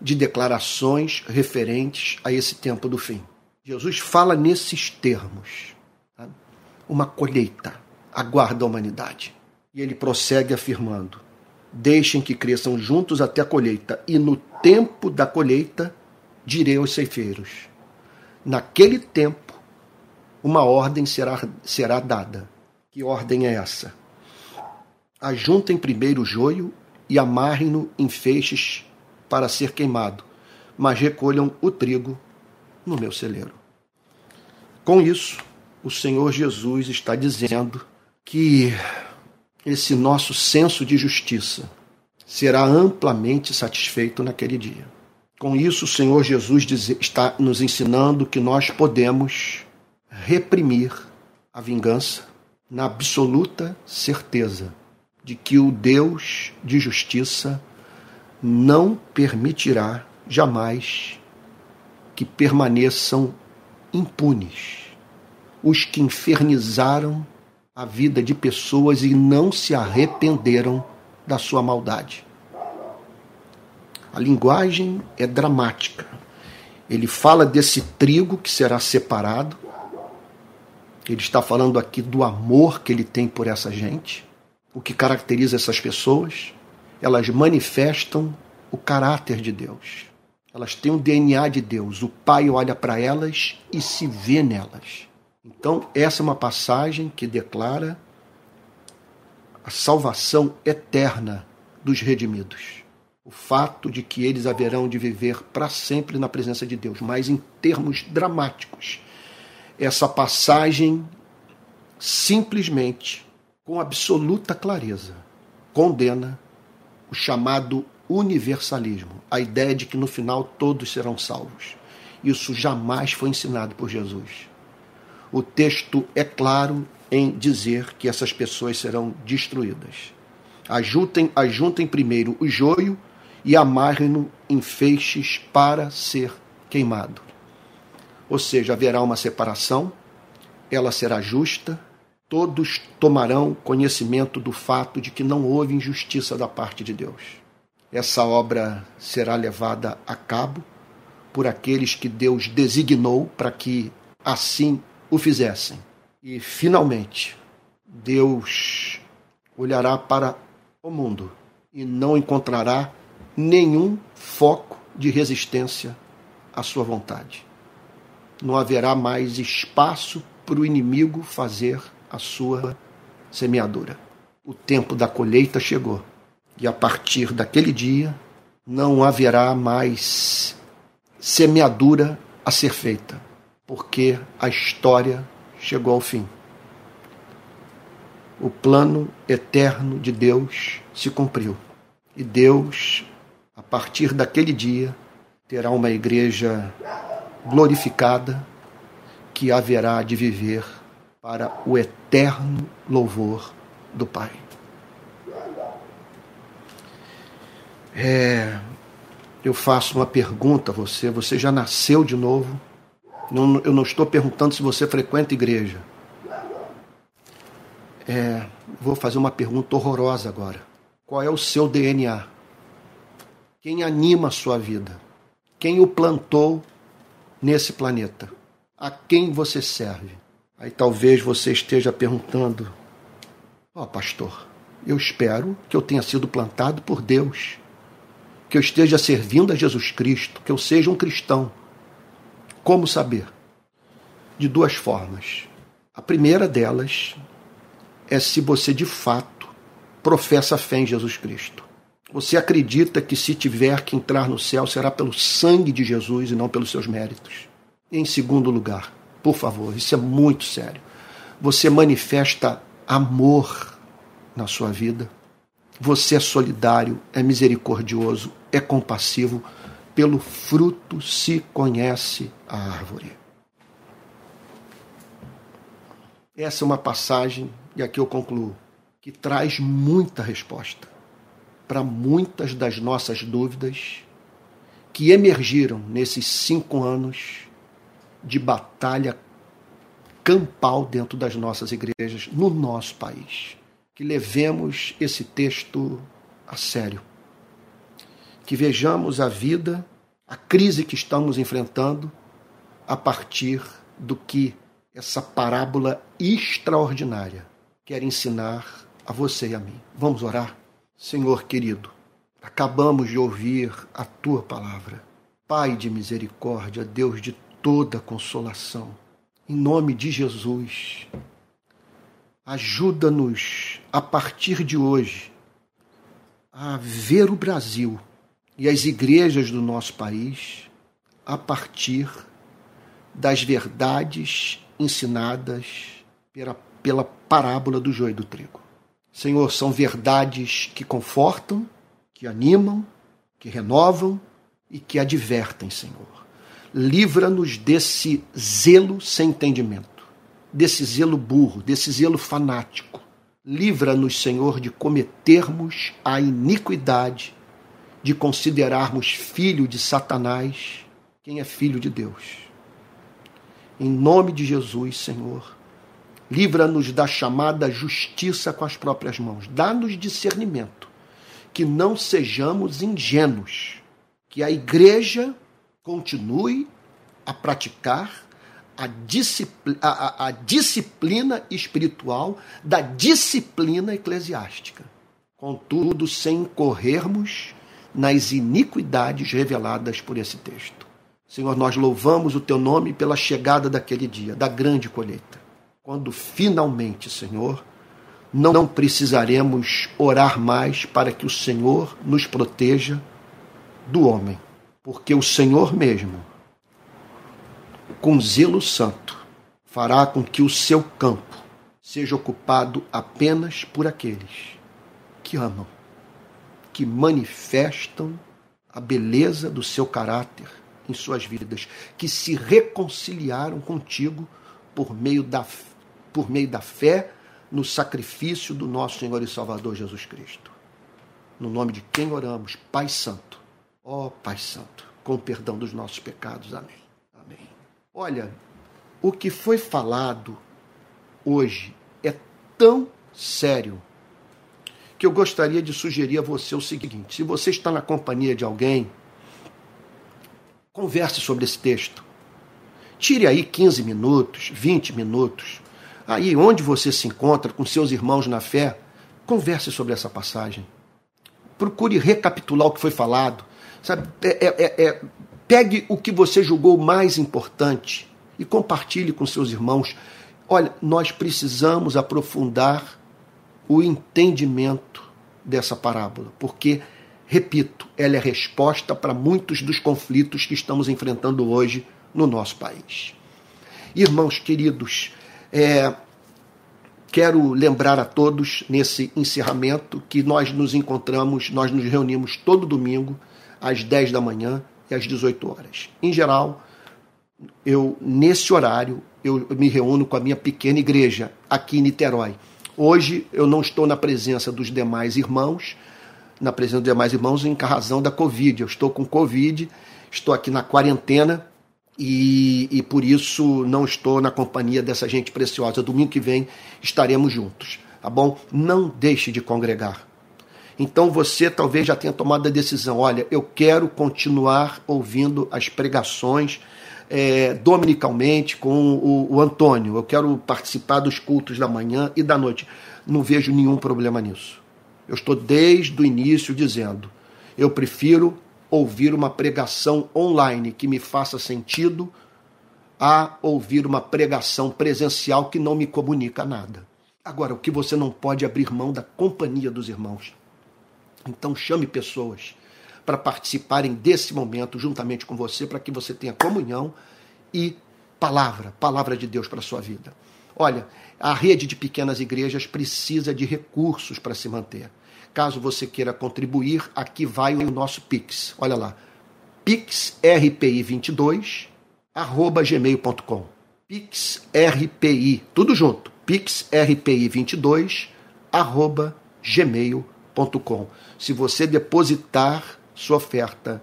de declarações referentes a esse tempo do fim. Jesus fala nesses termos. Tá? Uma colheita aguarda a humanidade. E ele prossegue afirmando: Deixem que cresçam juntos até a colheita, e no tempo da colheita direi aos ceifeiros: Naquele tempo, uma ordem será, será dada que ordem é essa? Ajuntem primeiro o joio e amarrem-no em feixes para ser queimado, mas recolham o trigo no meu celeiro. Com isso, o Senhor Jesus está dizendo que esse nosso senso de justiça será amplamente satisfeito naquele dia. Com isso, o Senhor Jesus está nos ensinando que nós podemos reprimir a vingança na absoluta certeza de que o Deus de justiça não permitirá jamais que permaneçam impunes os que infernizaram a vida de pessoas e não se arrependeram da sua maldade. A linguagem é dramática. Ele fala desse trigo que será separado ele está falando aqui do amor que ele tem por essa gente, o que caracteriza essas pessoas. Elas manifestam o caráter de Deus. Elas têm o DNA de Deus. O Pai olha para elas e se vê nelas. Então, essa é uma passagem que declara a salvação eterna dos redimidos. O fato de que eles haverão de viver para sempre na presença de Deus. Mas, em termos dramáticos, essa passagem simplesmente, com absoluta clareza, condena o chamado universalismo, a ideia de que no final todos serão salvos. Isso jamais foi ensinado por Jesus. O texto é claro em dizer que essas pessoas serão destruídas. Ajuntem, ajuntem primeiro o joio e amarrem-no em feixes para ser queimado. Ou seja, haverá uma separação, ela será justa, todos tomarão conhecimento do fato de que não houve injustiça da parte de Deus. Essa obra será levada a cabo por aqueles que Deus designou para que assim o fizessem. E, finalmente, Deus olhará para o mundo e não encontrará nenhum foco de resistência à sua vontade. Não haverá mais espaço para o inimigo fazer a sua semeadura. O tempo da colheita chegou e a partir daquele dia não haverá mais semeadura a ser feita, porque a história chegou ao fim. O plano eterno de Deus se cumpriu. E Deus, a partir daquele dia, terá uma igreja glorificada que haverá de viver para o eterno louvor do Pai. É, eu faço uma pergunta a você: você já nasceu de novo? Não, eu não estou perguntando se você frequenta igreja. É, vou fazer uma pergunta horrorosa agora. Qual é o seu DNA? Quem anima a sua vida? Quem o plantou nesse planeta? A quem você serve? Aí talvez você esteja perguntando: Ó, oh, pastor, eu espero que eu tenha sido plantado por Deus que eu esteja servindo a Jesus Cristo, que eu seja um cristão. Como saber? De duas formas. A primeira delas é se você de fato professa fé em Jesus Cristo. Você acredita que se tiver que entrar no céu será pelo sangue de Jesus e não pelos seus méritos. Em segundo lugar, por favor, isso é muito sério. Você manifesta amor na sua vida. Você é solidário, é misericordioso, é compassivo, pelo fruto se conhece a árvore. Essa é uma passagem, e aqui eu concluo, que traz muita resposta para muitas das nossas dúvidas que emergiram nesses cinco anos de batalha campal dentro das nossas igrejas, no nosso país. Que levemos esse texto a sério que vejamos a vida, a crise que estamos enfrentando, a partir do que essa parábola extraordinária quer ensinar a você e a mim. Vamos orar? Senhor querido, acabamos de ouvir a tua palavra. Pai de misericórdia, Deus de toda consolação, em nome de Jesus, ajuda-nos a partir de hoje a ver o Brasil e as igrejas do nosso país a partir das verdades ensinadas pela, pela parábola do joio do trigo. Senhor, são verdades que confortam, que animam, que renovam e que advertem, Senhor. Livra-nos desse zelo sem entendimento, desse zelo burro, desse zelo fanático. Livra-nos, Senhor, de cometermos a iniquidade de considerarmos filho de Satanás quem é filho de Deus. Em nome de Jesus, Senhor, livra-nos da chamada justiça com as próprias mãos. Dá-nos discernimento, que não sejamos ingênuos, que a igreja continue a praticar a disciplina, a, a disciplina espiritual da disciplina eclesiástica. Contudo, sem corrermos nas iniquidades reveladas por esse texto. Senhor, nós louvamos o teu nome pela chegada daquele dia, da grande colheita. Quando finalmente, Senhor, não precisaremos orar mais para que o Senhor nos proteja do homem, porque o Senhor mesmo, com zelo santo, fará com que o seu campo seja ocupado apenas por aqueles que amam que manifestam a beleza do seu caráter em suas vidas, que se reconciliaram contigo por meio da, por meio da fé no sacrifício do nosso Senhor e Salvador Jesus Cristo. No nome de quem oramos, Pai Santo. Ó oh, Pai Santo, com o perdão dos nossos pecados. Amém. Amém. Olha, o que foi falado hoje é tão sério que eu gostaria de sugerir a você o seguinte: se você está na companhia de alguém, converse sobre esse texto. Tire aí 15 minutos, 20 minutos, aí onde você se encontra com seus irmãos na fé, converse sobre essa passagem. Procure recapitular o que foi falado. Sabe? É, é, é, é pegue o que você julgou mais importante e compartilhe com seus irmãos. Olha, nós precisamos aprofundar o entendimento dessa parábola, porque, repito, ela é resposta para muitos dos conflitos que estamos enfrentando hoje no nosso país. Irmãos queridos, é, quero lembrar a todos nesse encerramento que nós nos encontramos, nós nos reunimos todo domingo às 10 da manhã e às 18 horas. Em geral, eu nesse horário eu me reúno com a minha pequena igreja aqui em Niterói. Hoje eu não estou na presença dos demais irmãos, na presença dos demais irmãos em razão da Covid. Eu estou com Covid, estou aqui na quarentena e, e por isso não estou na companhia dessa gente preciosa. Domingo que vem estaremos juntos, tá bom? Não deixe de congregar. Então você talvez já tenha tomado a decisão: olha, eu quero continuar ouvindo as pregações é, dominicalmente com o, o Antônio. Eu quero participar dos cultos da manhã e da noite. Não vejo nenhum problema nisso. Eu estou desde o início dizendo: eu prefiro ouvir uma pregação online que me faça sentido a ouvir uma pregação presencial que não me comunica nada. Agora, o que você não pode abrir mão da companhia dos irmãos. Então chame pessoas para participarem desse momento juntamente com você, para que você tenha comunhão e palavra, palavra de Deus para a sua vida. Olha, a rede de pequenas igrejas precisa de recursos para se manter. Caso você queira contribuir, aqui vai o nosso Pix. Olha lá, pixrpi22 arroba gmail.com pixrpi, tudo junto, pixrpi22 arroba gmail.com se você depositar sua oferta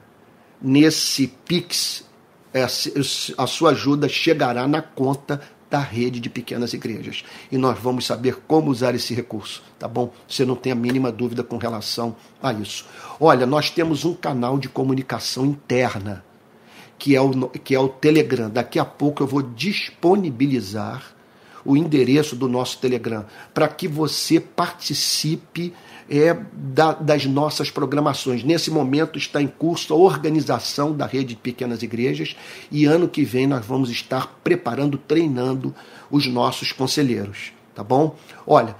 nesse Pix, é, a sua ajuda chegará na conta da rede de pequenas igrejas. E nós vamos saber como usar esse recurso, tá bom? Você não tem a mínima dúvida com relação a isso. Olha, nós temos um canal de comunicação interna, que é o, que é o Telegram. Daqui a pouco eu vou disponibilizar o endereço do nosso Telegram para que você participe é, da, das nossas programações. Nesse momento está em curso a organização da rede de pequenas igrejas e ano que vem nós vamos estar preparando, treinando os nossos conselheiros, tá bom? Olha,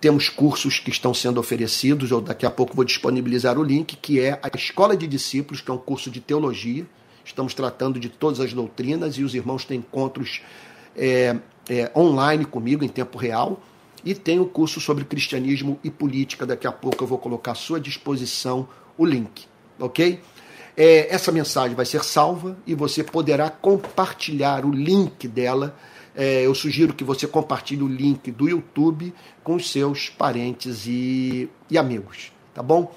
temos cursos que estão sendo oferecidos, eu daqui a pouco vou disponibilizar o link, que é a Escola de Discípulos, que é um curso de teologia. Estamos tratando de todas as doutrinas e os irmãos têm encontros é, é, online comigo em tempo real e tem o curso sobre cristianismo e política. Daqui a pouco eu vou colocar à sua disposição o link, ok? É, essa mensagem vai ser salva e você poderá compartilhar o link dela. É, eu sugiro que você compartilhe o link do YouTube com os seus parentes e, e amigos, tá bom?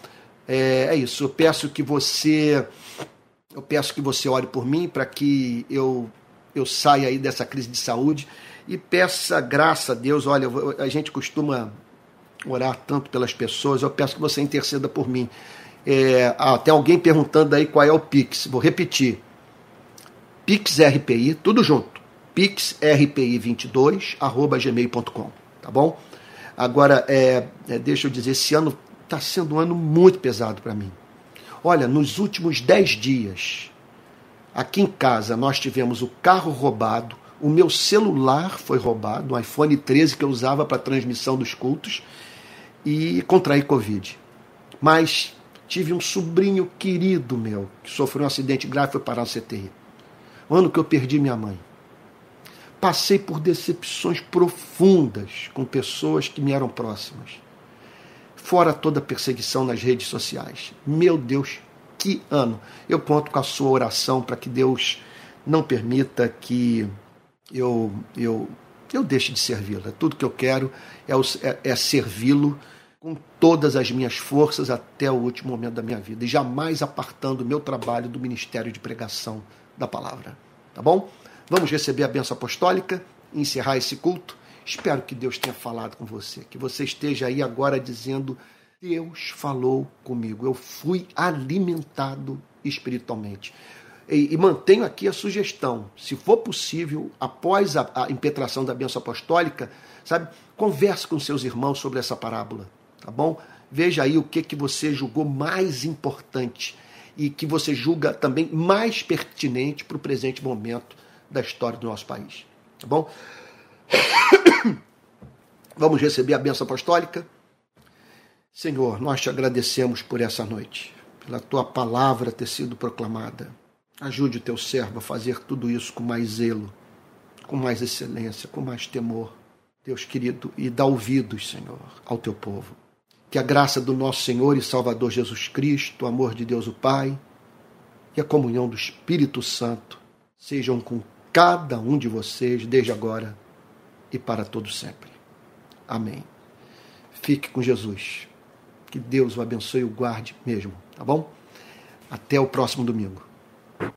É, é, isso. Eu peço que você, eu peço que você ore por mim para que eu eu saia aí dessa crise de saúde e peça graça a Deus. Olha, a gente costuma orar tanto pelas pessoas, eu peço que você interceda por mim. É, ah, tem alguém perguntando aí qual é o Pix. Vou repetir. PixRPI, tudo junto. PixRPI22, arroba gmail.com. Tá bom? Agora, é, é, deixa eu dizer, esse ano está sendo um ano muito pesado para mim. Olha, nos últimos 10 dias, aqui em casa, nós tivemos o carro roubado, o meu celular foi roubado, um iPhone 13 que eu usava para transmissão dos cultos, e contraí Covid. Mas tive um sobrinho querido meu que sofreu um acidente grave e foi parar no CTI. O ano que eu perdi minha mãe. Passei por decepções profundas com pessoas que me eram próximas. Fora toda perseguição nas redes sociais. Meu Deus, que ano! Eu conto com a sua oração para que Deus não permita que eu, eu eu deixe de servi-lo. É tudo que eu quero é, é, é servi-lo com todas as minhas forças até o último momento da minha vida e jamais apartando o meu trabalho do ministério de pregação da palavra. Tá bom? Vamos receber a benção apostólica e encerrar esse culto. Espero que Deus tenha falado com você, que você esteja aí agora dizendo: Deus falou comigo, eu fui alimentado espiritualmente. E, e mantenho aqui a sugestão, se for possível, após a, a impetração da benção apostólica, sabe, converse com seus irmãos sobre essa parábola, tá bom? Veja aí o que, que você julgou mais importante e que você julga também mais pertinente para o presente momento da história do nosso país. Tá bom? <coughs> Vamos receber a benção apostólica. Senhor, nós te agradecemos por essa noite, pela tua palavra ter sido proclamada. Ajude o teu servo a fazer tudo isso com mais zelo, com mais excelência, com mais temor. Deus querido, e dá ouvidos, Senhor, ao teu povo. Que a graça do nosso Senhor e Salvador Jesus Cristo, o amor de Deus o Pai e a comunhão do Espírito Santo sejam com cada um de vocês desde agora e para todo sempre. Amém. Fique com Jesus. Que Deus o abençoe e o guarde mesmo, tá bom? Até o próximo domingo.